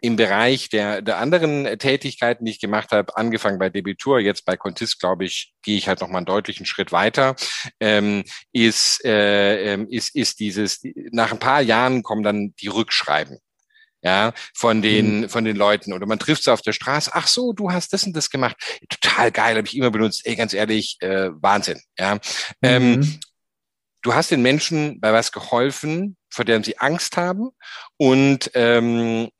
im Bereich der, der anderen Tätigkeiten, die ich gemacht habe, angefangen bei Debitur, jetzt bei Contis, glaube ich, gehe ich halt noch mal einen deutlichen Schritt weiter, ähm, ist, äh, ähm, ist, ist dieses, nach ein paar Jahren kommen dann die Rückschreiben ja, von den, mhm. von den Leuten. Oder man trifft sie auf der Straße, ach so, du hast das und das gemacht. Total geil, habe ich immer benutzt. Ey, ganz ehrlich, äh, Wahnsinn. Ja. Ähm, mhm. Ähm, du hast den Menschen bei was geholfen, vor dem sie Angst haben und ähm,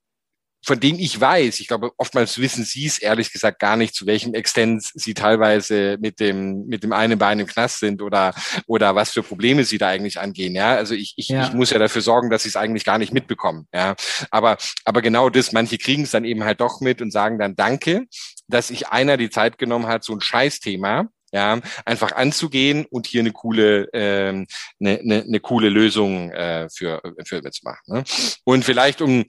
von denen ich weiß, ich glaube, oftmals wissen Sie es ehrlich gesagt gar nicht, zu welchem Extent Sie teilweise mit dem, mit dem einen Bein im Knast sind oder, oder was für Probleme Sie da eigentlich angehen. Ja, also ich, ich, ja. ich muss ja dafür sorgen, dass Sie es eigentlich gar nicht mitbekommen. Ja, aber, aber genau das, manche kriegen es dann eben halt doch mit und sagen dann Danke, dass sich einer die Zeit genommen hat, so ein Scheißthema ja, einfach anzugehen und hier eine coole, ähm, eine, eine, eine coole Lösung äh, für, für zu machen. Ne? Und vielleicht um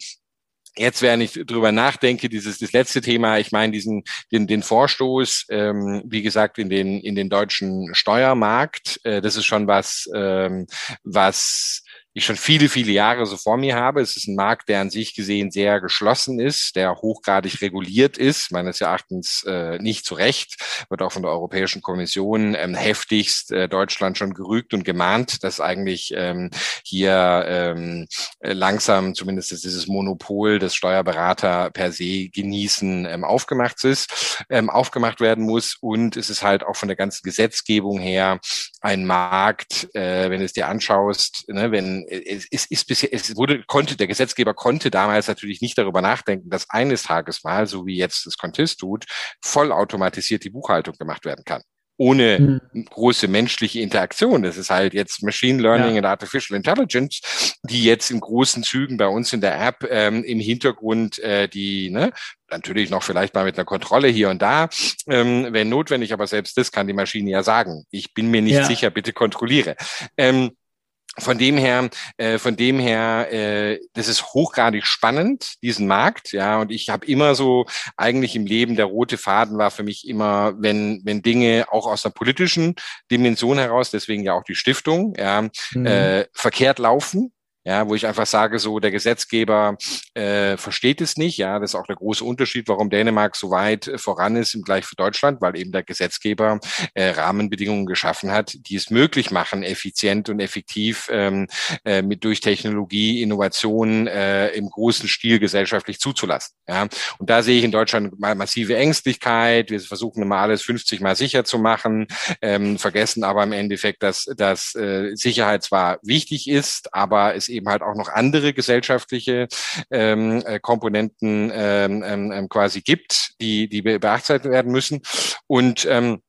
Jetzt, während ich drüber nachdenke, dieses das letzte Thema, ich meine diesen den, den Vorstoß, ähm, wie gesagt in den in den deutschen Steuermarkt, äh, das ist schon was, ähm, was ich schon viele, viele Jahre so vor mir habe. Es ist ein Markt, der an sich gesehen sehr geschlossen ist, der hochgradig reguliert ist, meines Erachtens äh, nicht zu Recht, wird auch von der Europäischen Kommission ähm, heftigst äh, Deutschland schon gerügt und gemahnt, dass eigentlich ähm, hier ähm, langsam zumindest dieses Monopol des Steuerberater per se genießen ähm, aufgemacht ist, ähm, aufgemacht werden muss. Und es ist halt auch von der ganzen Gesetzgebung her ein Markt, äh, wenn du es dir anschaust, ne, wenn es, es ist bisher, es wurde, konnte, der Gesetzgeber konnte damals natürlich nicht darüber nachdenken, dass eines Tages mal, so wie jetzt das Contist tut, vollautomatisiert die Buchhaltung gemacht werden kann ohne mhm. große menschliche Interaktion. Das ist halt jetzt Machine Learning ja. und Artificial Intelligence, die jetzt in großen Zügen bei uns in der App ähm, im Hintergrund äh, die, ne, natürlich noch vielleicht mal mit einer Kontrolle hier und da, ähm, wenn notwendig, aber selbst das kann die Maschine ja sagen. Ich bin mir nicht ja. sicher, bitte kontrolliere. Ähm, von dem her, äh, von dem her, äh, das ist hochgradig spannend, diesen Markt, ja. Und ich habe immer so eigentlich im Leben der rote Faden war für mich immer, wenn wenn Dinge auch aus der politischen Dimension heraus, deswegen ja auch die Stiftung, ja, mhm. äh, verkehrt laufen, ja, wo ich einfach sage, so der Gesetzgeber äh, versteht es nicht. Ja, das ist auch der große Unterschied, warum Dänemark so weit voran ist im Gleich für Deutschland, weil eben der Gesetzgeber äh, Rahmenbedingungen geschaffen hat, die es möglich machen, effizient und effektiv ähm, äh, mit durch Technologie, Innovation äh, im großen Stil gesellschaftlich zuzulassen. Ja, und da sehe ich in Deutschland mal massive Ängstlichkeit. Wir versuchen immer alles 50 mal sicher zu machen, ähm, vergessen aber im Endeffekt, dass, dass äh, Sicherheit zwar wichtig ist, aber es eben halt auch noch andere gesellschaftliche ähm, äh, Komponenten ähm, ähm, ähm, quasi gibt, die, die beachtet werden müssen. Und ähm,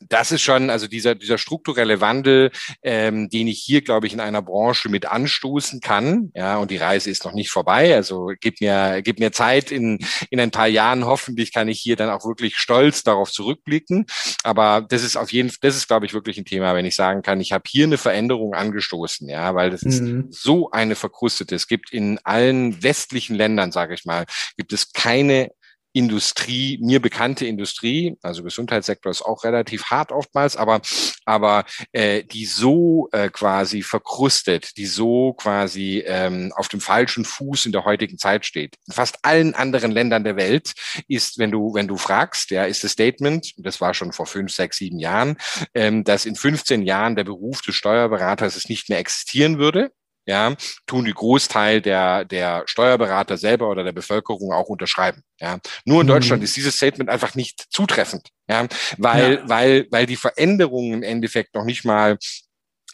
das ist schon, also dieser, dieser strukturelle Wandel, ähm, den ich hier, glaube ich, in einer Branche mit anstoßen kann. Ja, und die Reise ist noch nicht vorbei. Also gib mir, gib mir Zeit. In, in ein paar Jahren hoffentlich kann ich hier dann auch wirklich stolz darauf zurückblicken. Aber das ist auf jeden Fall, das ist, glaube ich, wirklich ein Thema, wenn ich sagen kann, ich habe hier eine Veränderung angestoßen. Ja, weil das mhm. ist so eine verkrustete. Es gibt in allen westlichen Ländern, sage ich mal, gibt es keine Industrie, mir bekannte Industrie, also Gesundheitssektor ist auch relativ hart oftmals, aber aber äh, die so äh, quasi verkrustet, die so quasi ähm, auf dem falschen Fuß in der heutigen Zeit steht. In fast allen anderen Ländern der Welt ist, wenn du wenn du fragst, ja, ist das Statement, das war schon vor fünf, sechs, sieben Jahren, ähm, dass in 15 Jahren der Beruf des Steuerberaters es nicht mehr existieren würde ja, tun die Großteil der, der Steuerberater selber oder der Bevölkerung auch unterschreiben. Ja. Nur in Deutschland mhm. ist dieses Statement einfach nicht zutreffend, ja, weil, ja. weil, weil die Veränderung im Endeffekt noch nicht mal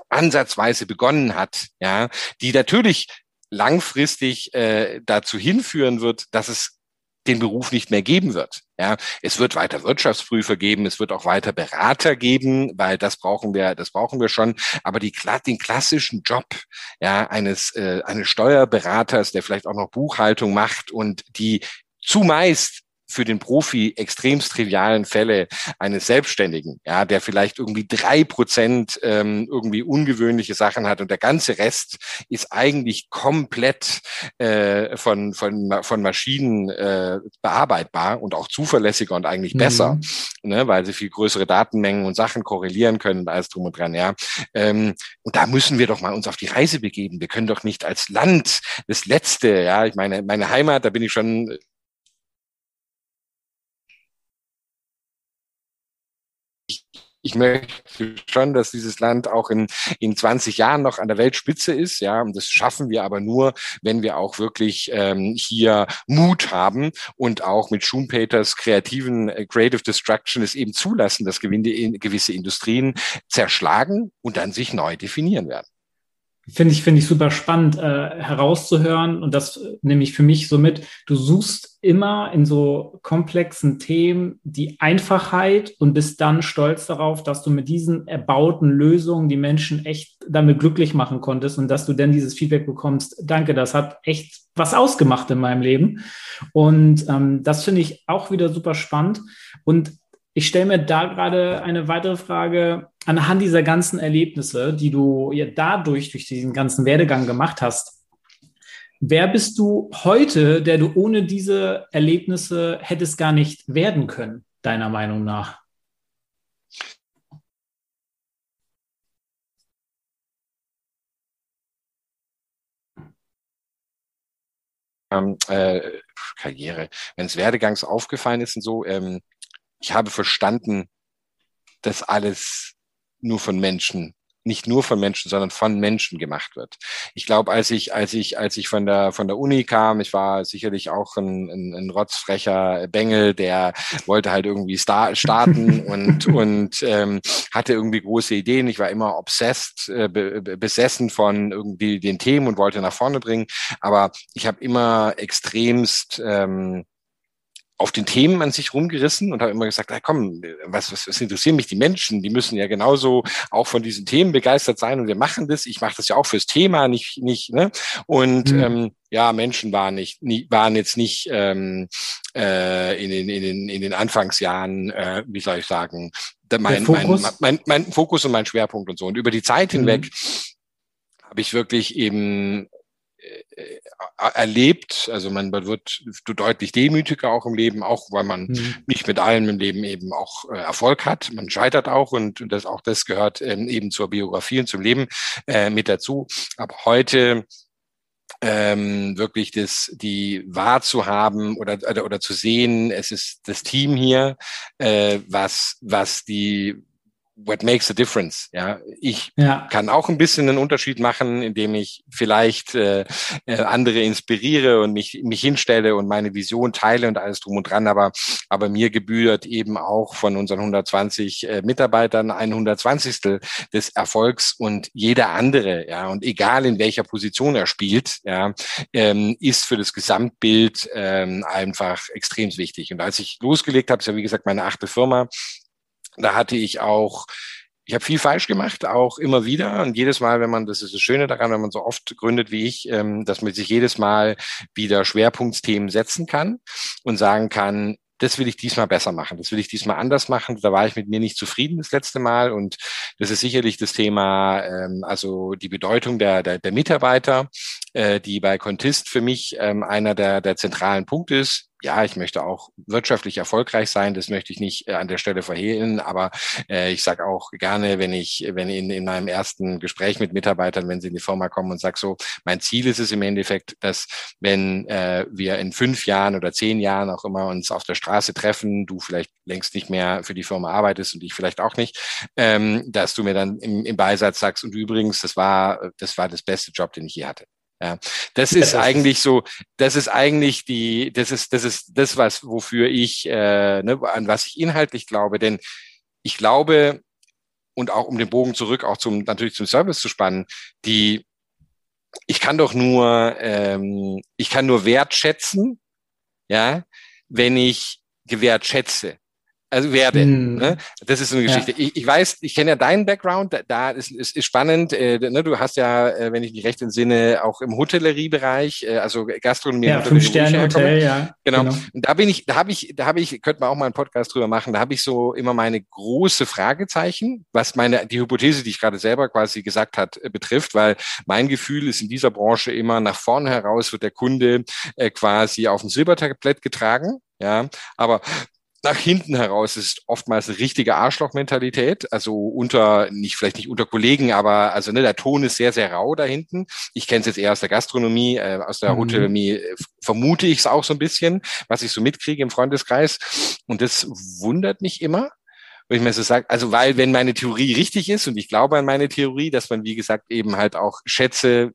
ansatzweise begonnen hat, ja, die natürlich langfristig äh, dazu hinführen wird, dass es den Beruf nicht mehr geben wird. Ja, es wird weiter Wirtschaftsprüfer geben, es wird auch weiter Berater geben, weil das brauchen wir, das brauchen wir schon. Aber die, den klassischen Job, ja, eines, äh, eines Steuerberaters, der vielleicht auch noch Buchhaltung macht und die zumeist für den Profi extremst trivialen Fälle eines Selbstständigen, ja, der vielleicht irgendwie drei Prozent ähm, irgendwie ungewöhnliche Sachen hat und der ganze Rest ist eigentlich komplett äh, von von von Maschinen äh, bearbeitbar und auch zuverlässiger und eigentlich mhm. besser, ne, weil sie viel größere Datenmengen und Sachen korrelieren können und alles drum und dran, ja. Ähm, und da müssen wir doch mal uns auf die Reise begeben. Wir können doch nicht als Land das letzte, ja, ich meine, meine Heimat, da bin ich schon ich möchte schon, dass dieses Land auch in, in 20 Jahren noch an der Weltspitze ist. Ja, und das schaffen wir aber nur, wenn wir auch wirklich ähm, hier Mut haben und auch mit Schumpeters kreativen äh, Creative Destruction es eben zulassen, dass gewisse Industrien zerschlagen und dann sich neu definieren werden. Finde ich, finde ich super spannend äh, herauszuhören und das nehme ich für mich so mit. Du suchst immer in so komplexen Themen die Einfachheit und bist dann stolz darauf, dass du mit diesen erbauten Lösungen die Menschen echt damit glücklich machen konntest und dass du dann dieses Feedback bekommst. Danke, das hat echt was ausgemacht in meinem Leben. Und ähm, das finde ich auch wieder super spannend. Und ich stelle mir da gerade eine weitere Frage anhand dieser ganzen Erlebnisse, die du ja dadurch, durch diesen ganzen Werdegang gemacht hast. Wer bist du heute, der du ohne diese Erlebnisse hättest gar nicht werden können, deiner Meinung nach? ähm, äh, Karriere, wenn es Werdegangs aufgefallen ist und so, ähm, ich habe verstanden, dass alles nur von Menschen nicht nur von Menschen, sondern von Menschen gemacht wird. Ich glaube, als ich, als ich, als ich von der von der Uni kam, ich war sicherlich auch ein, ein, ein rotzfrecher Bengel, der wollte halt irgendwie star starten und und ähm, hatte irgendwie große Ideen. Ich war immer obsessed, äh, be besessen von irgendwie den Themen und wollte nach vorne bringen. Aber ich habe immer extremst ähm, auf den Themen an sich rumgerissen und habe immer gesagt, na komm, was, was, was interessieren mich die Menschen? Die müssen ja genauso auch von diesen Themen begeistert sein und wir machen das. Ich mache das ja auch fürs Thema, nicht, nicht, ne? Und mhm. ähm, ja, Menschen waren nicht, nie, waren jetzt nicht ähm, äh, in, den, in, den, in den Anfangsjahren, äh, wie soll ich sagen, mein, mein, mein, mein Fokus und mein Schwerpunkt und so. Und über die Zeit mhm. hinweg habe ich wirklich eben erlebt. Also man wird deutlich demütiger auch im Leben, auch weil man mhm. nicht mit allem im Leben eben auch äh, Erfolg hat. Man scheitert auch und, das auch das gehört ähm, eben zur Biografie und zum Leben äh, mit dazu. Aber heute ähm, wirklich das, die wahr zu haben oder, oder, oder zu sehen, es ist das Team hier, äh, was, was die what makes a difference. Ja, ich ja. kann auch ein bisschen einen Unterschied machen, indem ich vielleicht äh, äh, andere inspiriere und mich mich hinstelle und meine Vision teile und alles drum und dran. Aber aber mir gebührt eben auch von unseren 120 äh, Mitarbeitern ein 120. des Erfolgs und jeder andere. Ja, und egal in welcher Position er spielt, ja, ähm, ist für das Gesamtbild ähm, einfach extrem wichtig. Und als ich losgelegt habe, ist ja wie gesagt meine achte Firma da hatte ich auch ich habe viel falsch gemacht, auch immer wieder. Und jedes Mal, wenn man, das ist das Schöne daran, wenn man so oft gründet wie ich, ähm, dass man sich jedes Mal wieder Schwerpunktsthemen setzen kann und sagen kann, das will ich diesmal besser machen, das will ich diesmal anders machen. Da war ich mit mir nicht zufrieden das letzte Mal. Und das ist sicherlich das Thema, ähm, also die Bedeutung der, der, der Mitarbeiter, äh, die bei Contist für mich ähm, einer der, der zentralen Punkte ist ja, ich möchte auch wirtschaftlich erfolgreich sein, das möchte ich nicht äh, an der Stelle verhehlen, aber äh, ich sage auch gerne, wenn ich, wenn in, in meinem ersten Gespräch mit Mitarbeitern, wenn sie in die Firma kommen und sage so, mein Ziel ist es im Endeffekt, dass wenn äh, wir in fünf Jahren oder zehn Jahren auch immer uns auf der Straße treffen, du vielleicht längst nicht mehr für die Firma arbeitest und ich vielleicht auch nicht, ähm, dass du mir dann im, im Beisatz sagst, und übrigens, das war, das war das beste Job, den ich je hatte. Ja, das ist eigentlich so, das ist eigentlich die, das ist, das ist das, was, wofür ich, äh, ne, an was ich inhaltlich glaube, denn ich glaube, und auch um den Bogen zurück auch zum, natürlich zum Service zu spannen, die, ich kann doch nur, ähm, ich kann nur wertschätzen, ja, wenn ich gewertschätze also werde. Hm. Ne? Das ist so eine Geschichte. Ja. Ich, ich weiß, ich kenne ja deinen Background, da, da ist, ist, ist spannend. Äh, ne? Du hast ja, äh, wenn ich mich recht entsinne, auch im Hotelleriebereich, äh, also Gastronomie. Ja, fünf Sterne Hotel, ja. Genau. genau. Und da bin ich, da habe ich, da habe ich, könnte man auch mal einen Podcast drüber machen. Da habe ich so immer meine große Fragezeichen, was meine die Hypothese, die ich gerade selber quasi gesagt hat, äh, betrifft, weil mein Gefühl ist in dieser Branche immer nach vorne heraus wird der Kunde äh, quasi auf dem Silbertablett getragen. Ja, aber nach hinten heraus ist oftmals eine richtige Arschlochmentalität. Also unter, nicht vielleicht nicht unter Kollegen, aber also ne, der Ton ist sehr, sehr rau da hinten. Ich kenne es jetzt eher aus der Gastronomie, äh, aus der mhm. Hotellerie äh, vermute ich es auch so ein bisschen, was ich so mitkriege im Freundeskreis. Und das wundert mich immer wo ich mir so sage, also weil wenn meine Theorie richtig ist und ich glaube an meine Theorie, dass man wie gesagt eben halt auch Schätze,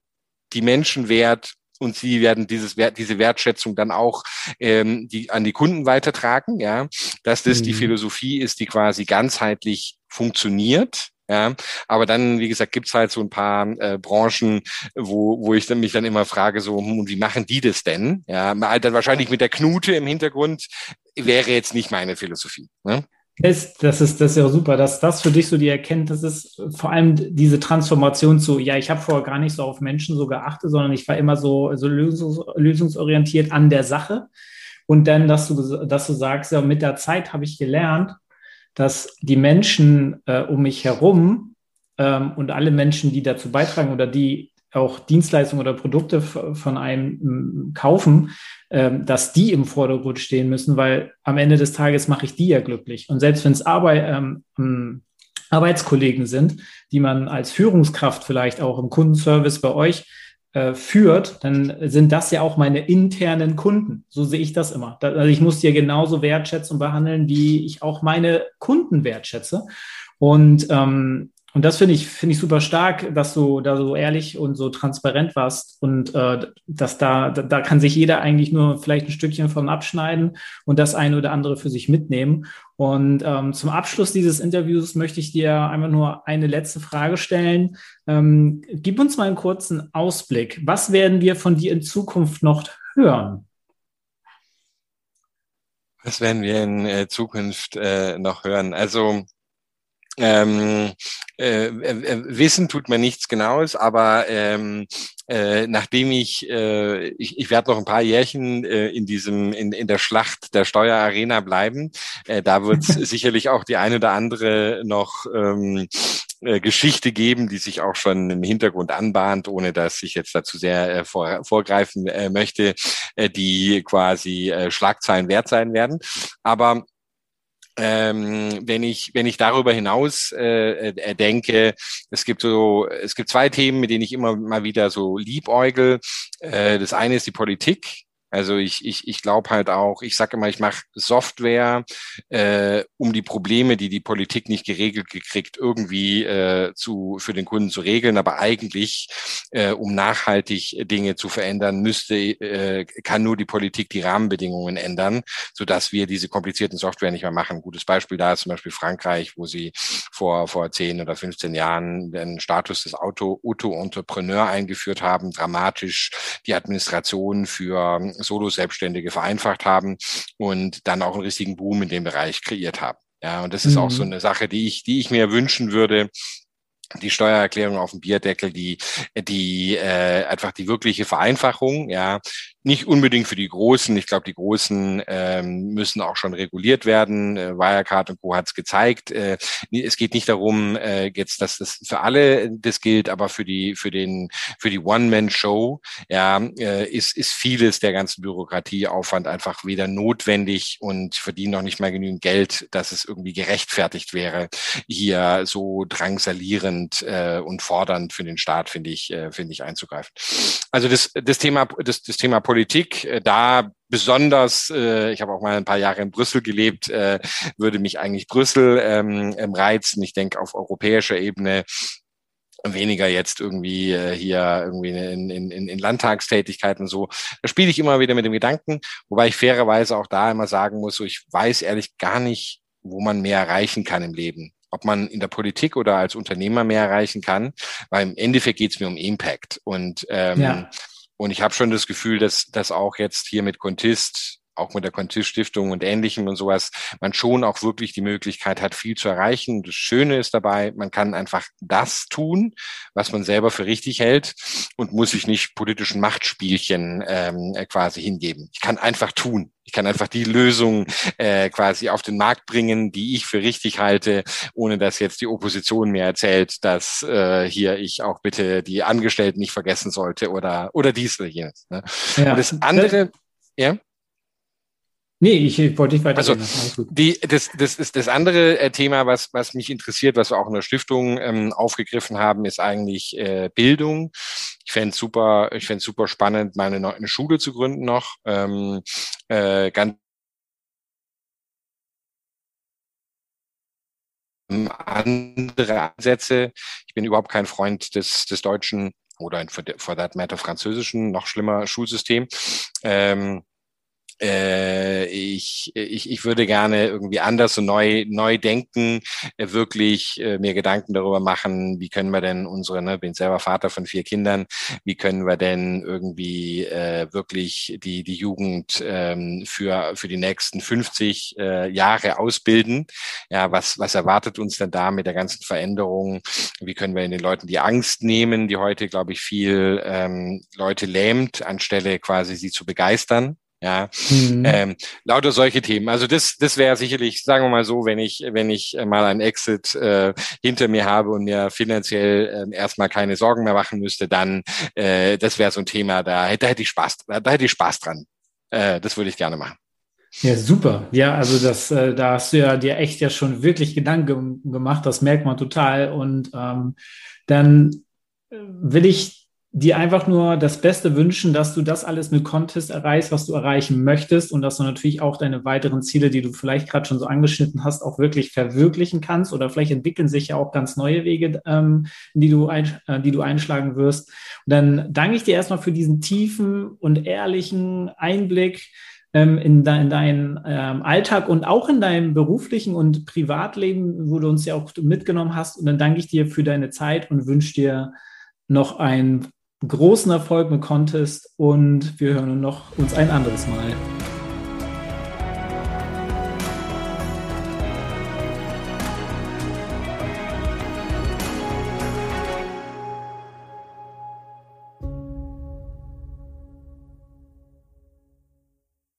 die Menschen wert und sie werden dieses Wert, diese Wertschätzung dann auch ähm, die, an die Kunden weitertragen, ja, dass das mhm. die Philosophie ist, die quasi ganzheitlich funktioniert. Ja, aber dann, wie gesagt, gibt's halt so ein paar äh, Branchen, wo, wo ich dann mich dann immer frage, so, hm, wie machen die das denn? Ja, dann wahrscheinlich mit der Knute im Hintergrund wäre jetzt nicht meine Philosophie. Ne? Das, das, ist, das ist ja super, dass das für dich so die Erkenntnis ist, vor allem diese Transformation zu, ja, ich habe vorher gar nicht so auf Menschen so geachtet, sondern ich war immer so, so lösungs, lösungsorientiert an der Sache. Und dann, dass du, dass du sagst, ja, mit der Zeit habe ich gelernt, dass die Menschen äh, um mich herum ähm, und alle Menschen, die dazu beitragen oder die auch Dienstleistungen oder Produkte von einem kaufen, ähm, dass die im Vordergrund stehen müssen, weil am Ende des Tages mache ich die ja glücklich. Und selbst wenn es Arbeit, ähm, ähm, Arbeitskollegen sind, die man als Führungskraft vielleicht auch im Kundenservice bei euch äh, führt, dann sind das ja auch meine internen Kunden. So sehe ich das immer. Also ich muss die ja genauso wertschätzen und behandeln, wie ich auch meine Kunden wertschätze. Und ähm, und das finde ich, finde ich super stark, dass du da so ehrlich und so transparent warst und äh, dass da, da kann sich jeder eigentlich nur vielleicht ein Stückchen von abschneiden und das eine oder andere für sich mitnehmen. Und ähm, zum Abschluss dieses Interviews möchte ich dir einfach nur eine letzte Frage stellen. Ähm, gib uns mal einen kurzen Ausblick. Was werden wir von dir in Zukunft noch hören? Was werden wir in äh, Zukunft äh, noch hören? Also ähm, äh, äh, wissen tut man nichts Genaues, aber ähm, äh, nachdem ich, äh, ich, ich werde noch ein paar Jährchen äh, in diesem, in, in der Schlacht der Steuerarena bleiben. Äh, da wird es sicherlich auch die eine oder andere noch ähm, äh, Geschichte geben, die sich auch schon im Hintergrund anbahnt, ohne dass ich jetzt dazu sehr äh, vor, vorgreifen äh, möchte, äh, die quasi äh, Schlagzeilen wert sein werden. Aber ähm, wenn ich wenn ich darüber hinaus äh, äh, denke, es gibt so es gibt zwei Themen, mit denen ich immer mal wieder so liebäugel. Äh, das eine ist die Politik. Also ich, ich, ich glaube halt auch, ich sage immer, ich mache Software, äh, um die Probleme, die die Politik nicht geregelt gekriegt, irgendwie äh, zu, für den Kunden zu regeln. Aber eigentlich, äh, um nachhaltig Dinge zu verändern, müsste, äh, kann nur die Politik die Rahmenbedingungen ändern, sodass wir diese komplizierten Software nicht mehr machen. Ein gutes Beispiel da ist zum Beispiel Frankreich, wo sie vor, vor 10 oder 15 Jahren den Status des Auto-Entrepreneur eingeführt haben, dramatisch die Administration für Solo-Selbstständige vereinfacht haben und dann auch einen richtigen Boom in dem Bereich kreiert haben. Ja, und das ist mhm. auch so mhm. eine Sache, die ich, die ich mir wünschen würde, die Steuererklärung auf dem Bierdeckel, die, die äh, einfach die wirkliche Vereinfachung, ja, nicht unbedingt für die Großen. Ich glaube, die Großen ähm, müssen auch schon reguliert werden. Äh, Wirecard und Co. hat es gezeigt. Äh, es geht nicht darum, äh, jetzt, dass das für alle das gilt, aber für die für den für die One-Man-Show ja, äh, ist ist vieles der ganzen Bürokratieaufwand einfach weder notwendig und verdienen noch nicht mal genügend Geld, dass es irgendwie gerechtfertigt wäre, hier so drangsalierend äh, und fordernd für den Staat finde ich äh, finde ich einzugreifen. Also das das Thema das das Thema Politik. Äh, da besonders, äh, ich habe auch mal ein paar Jahre in Brüssel gelebt, äh, würde mich eigentlich Brüssel ähm, ähm, reizen. Ich denke auf europäischer Ebene weniger jetzt irgendwie hier irgendwie in, in, in Landtagstätigkeiten so. Da spiele ich immer wieder mit dem Gedanken, wobei ich fairerweise auch da immer sagen muss, so ich weiß ehrlich gar nicht, wo man mehr erreichen kann im Leben ob man in der Politik oder als Unternehmer mehr erreichen kann, weil im Endeffekt geht es mir um Impact. Und ähm, ja. Und ich habe schon das Gefühl, dass das auch jetzt hier mit Contist auch mit der Contist-Stiftung und Ähnlichem und sowas, man schon auch wirklich die Möglichkeit hat, viel zu erreichen. Das Schöne ist dabei, man kann einfach das tun, was man selber für richtig hält und muss sich nicht politischen Machtspielchen ähm, quasi hingeben. Ich kann einfach tun. Ich kann einfach die Lösung äh, quasi auf den Markt bringen, die ich für richtig halte, ohne dass jetzt die Opposition mir erzählt, dass äh, hier ich auch bitte die Angestellten nicht vergessen sollte oder oder dies oder jenes. Ne? Ja. Und das andere, ja. Nee, ich wollte nicht weiter. Also die, das, das ist das andere äh, Thema, was, was mich interessiert, was wir auch in der Stiftung ähm, aufgegriffen haben, ist eigentlich äh, Bildung. Ich fände super, ich fände super spannend, meine eine, Schule zu gründen noch. Ähm, äh, ganz andere Ansätze. Ich bin überhaupt kein Freund des, des deutschen oder for, for that matter französischen, noch schlimmer Schulsystem. Ähm, äh, ich, ich, ich würde gerne irgendwie anders und neu, neu denken, äh, wirklich äh, mir Gedanken darüber machen, wie können wir denn unsere, ne, bin selber Vater von vier Kindern, wie können wir denn irgendwie äh, wirklich die, die Jugend ähm, für, für die nächsten 50 äh, Jahre ausbilden? Ja, was, was erwartet uns denn da mit der ganzen Veränderung? Wie können wir den Leuten die Angst nehmen, die heute, glaube ich, viel ähm, Leute lähmt, anstelle quasi sie zu begeistern? Ja, mhm. ähm, lauter solche Themen. Also das, das wäre sicherlich, sagen wir mal so, wenn ich, wenn ich mal ein Exit äh, hinter mir habe und mir finanziell äh, erstmal keine Sorgen mehr machen müsste, dann äh, das wäre so ein Thema, da, da hätte ich Spaß, da, da hätte ich Spaß dran. Äh, das würde ich gerne machen. Ja, super. Ja, also das, äh, da hast du ja dir echt ja schon wirklich Gedanken gemacht, das merkt man total. Und ähm, dann will ich dir einfach nur das Beste wünschen, dass du das alles mit Contest erreichst, was du erreichen möchtest und dass du natürlich auch deine weiteren Ziele, die du vielleicht gerade schon so angeschnitten hast, auch wirklich verwirklichen kannst oder vielleicht entwickeln sich ja auch ganz neue Wege, ähm, die, du ein, äh, die du einschlagen wirst. Und dann danke ich dir erstmal für diesen tiefen und ehrlichen Einblick ähm, in, de in deinen ähm, Alltag und auch in deinem beruflichen und Privatleben, wo du uns ja auch mitgenommen hast. Und dann danke ich dir für deine Zeit und wünsche dir noch einen großen Erfolg mit Contest und wir hören noch uns ein anderes Mal.